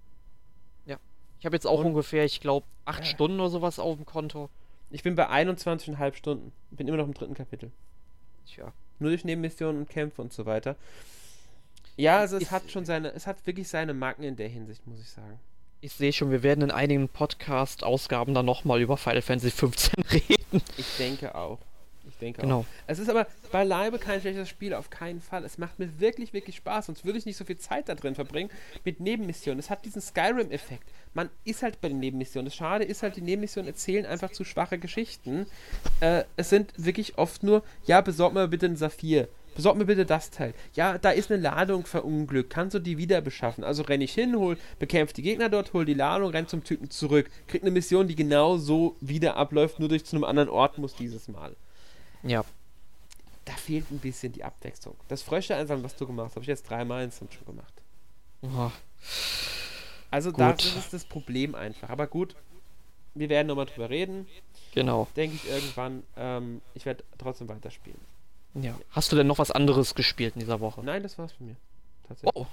Ja. Ich habe jetzt auch und, ungefähr, ich glaube, 8 äh. Stunden oder sowas auf dem Konto. Ich bin bei 21,5 Stunden. Bin immer noch im dritten Kapitel. Tja. Nur durch Nebenmissionen und Kämpfe und so weiter. Ja, also es ich, hat schon seine, es hat wirklich seine Macken in der Hinsicht, muss ich sagen. Ich sehe schon, wir werden in einigen Podcast-Ausgaben dann nochmal über Final Fantasy 15 <laughs> reden. Ich denke auch. Denke genau. auch. Es ist aber beileibe kein schlechtes Spiel, auf keinen Fall. Es macht mir wirklich, wirklich Spaß, sonst würde ich nicht so viel Zeit da drin verbringen mit Nebenmissionen. Es hat diesen Skyrim-Effekt. Man ist halt bei den Nebenmissionen. Das Schade ist halt, die Nebenmissionen erzählen einfach zu schwache Geschichten. Äh, es sind wirklich oft nur, ja, besorg mal bitte einen Saphir besorg mir bitte das Teil. Ja, da ist eine Ladung verunglückt, kannst du die wieder beschaffen? Also renne ich hin, hol, bekämpf die Gegner dort, hol die Ladung, renn zum Typen zurück. Krieg eine Mission, die genau so wieder abläuft, nur durch zu einem anderen Ort muss dieses Mal. Ja. Da fehlt ein bisschen die Abwechslung. Das Frösche einsammeln, was du gemacht hast, habe ich jetzt dreimal instant schon gemacht. Oh. Also Gut. da ist das Problem einfach. Aber gut, wir werden nochmal drüber reden. Genau. Denke ich irgendwann. Ähm, ich werde trotzdem weiterspielen. Ja. Hast du denn noch was anderes gespielt in dieser Woche? Nein, das war's von mir. Tatsächlich. Oh,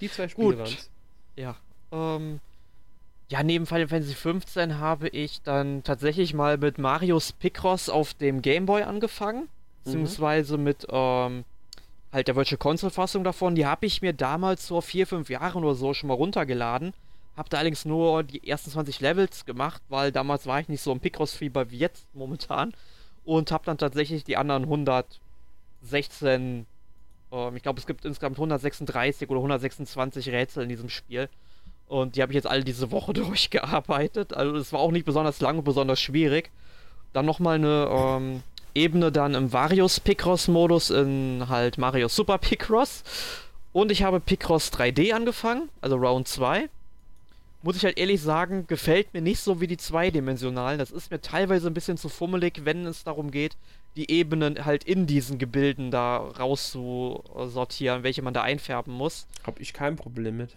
Die zwei Spiele Gut. waren's. ja. Ähm, ja, neben Final Fantasy 15 habe ich dann tatsächlich mal mit Marius Picross auf dem Game Boy angefangen. Beziehungsweise mit ähm, halt der Virtual Console Fassung davon. Die habe ich mir damals vor vier, fünf Jahren oder so schon mal runtergeladen. Hab da allerdings nur die ersten 20 Levels gemacht, weil damals war ich nicht so im Picross-Fieber wie jetzt momentan. Und hab dann tatsächlich die anderen 116, ähm, ich glaube es gibt insgesamt 136 oder 126 Rätsel in diesem Spiel. Und die habe ich jetzt alle diese Woche <laughs> durchgearbeitet. Also es war auch nicht besonders lang und besonders schwierig. Dann nochmal eine ähm, Ebene dann im Varius Picross-Modus in halt Mario Super Picross. Und ich habe Picross 3D angefangen, also Round 2. Muss ich halt ehrlich sagen, gefällt mir nicht so wie die zweidimensionalen. Das ist mir teilweise ein bisschen zu fummelig, wenn es darum geht, die Ebenen halt in diesen Gebilden da rauszusortieren, welche man da einfärben muss. Hab ich kein Problem mit.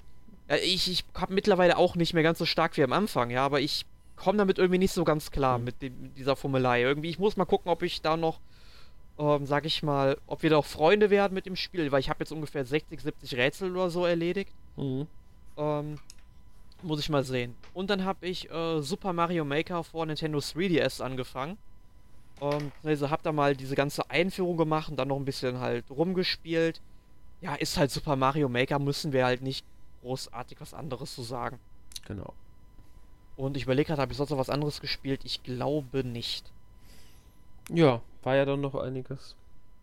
Ich ich habe mittlerweile auch nicht mehr ganz so stark wie am Anfang, ja, aber ich komme damit irgendwie nicht so ganz klar Mhm. mit, dem, mit dieser Fummelei. Irgendwie, ich muss mal gucken, ob ich da noch, ähm, sag ich mal, ob wir da auch Freunde werden mit dem Spiel, weil ich habe jetzt ungefähr 60, 70 Rätsel oder so erledigt. Mhm. Ähm, muss ich mal sehen. Und dann habe ich äh, Super Mario Maker vor Nintendo 3DS angefangen. Ähm, also habe da mal diese ganze Einführung gemacht und dann noch ein bisschen halt rumgespielt. Ja, ist halt Super Mario Maker, müssen wir halt nicht großartig was anderes zu sagen. Genau. Und ich überlege gerade, habe ich sonst noch was anderes gespielt? Ich glaube nicht. Ja, war ja dann noch einiges.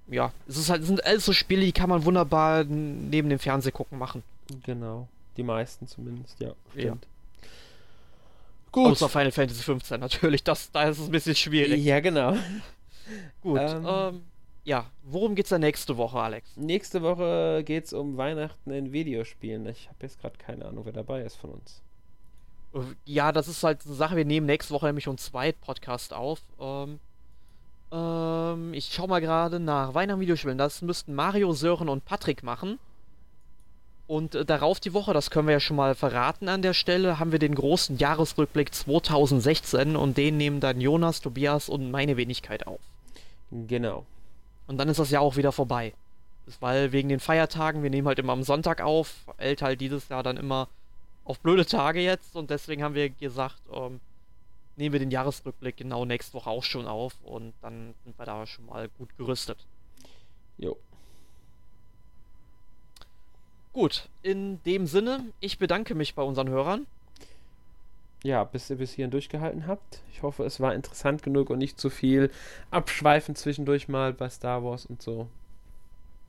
Ja, es ist halt, es sind alles so Spiele, die kann man wunderbar neben dem Fernseh gucken machen. Genau. Die meisten zumindest, ja. Ja. Stimmt. Gut. Außer Final Fantasy 15 natürlich, das, da ist es ein bisschen schwierig. Ja, genau. Gut, Ähm. ähm, ja, worum geht's da nächste Woche, Alex? Nächste Woche geht's um Weihnachten in Videospielen. Ich habe jetzt gerade keine Ahnung, wer dabei ist von uns. Äh, Ja, das ist halt eine Sache, wir nehmen nächste Woche nämlich schon zwei Podcast auf. Ähm, ähm, ich schau mal gerade nach Weihnachten Videospielen. Das müssten Mario, Sören und Patrick machen. Und äh, darauf die Woche, das können wir ja schon mal verraten an der Stelle, haben wir den großen Jahresrückblick 2016 und den nehmen dann Jonas, Tobias und meine Wenigkeit auf. Genau. Und dann ist das Jahr auch wieder vorbei. Weil wegen den Feiertagen, wir nehmen halt immer am Sonntag auf, fällt halt dieses Jahr dann immer auf blöde Tage jetzt und deswegen haben wir gesagt, ähm, nehmen wir den Jahresrückblick genau nächste Woche auch schon auf und dann sind wir da schon mal gut gerüstet. Jo. Gut, in dem Sinne, ich bedanke mich bei unseren Hörern. Ja, bis ihr bis hierhin durchgehalten habt. Ich hoffe, es war interessant genug und nicht zu viel abschweifen zwischendurch mal bei Star Wars und so.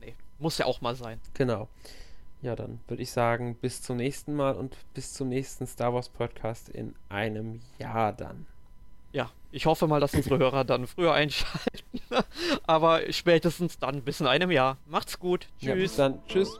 Nee, muss ja auch mal sein. Genau. Ja, dann würde ich sagen, bis zum nächsten Mal und bis zum nächsten Star Wars Podcast in einem Jahr dann. Ja, ich hoffe mal, dass unsere Hörer dann früher einschalten. <laughs> Aber spätestens dann bis in einem Jahr. Macht's gut. Ja, bis Tschüss. dann. Tschüss.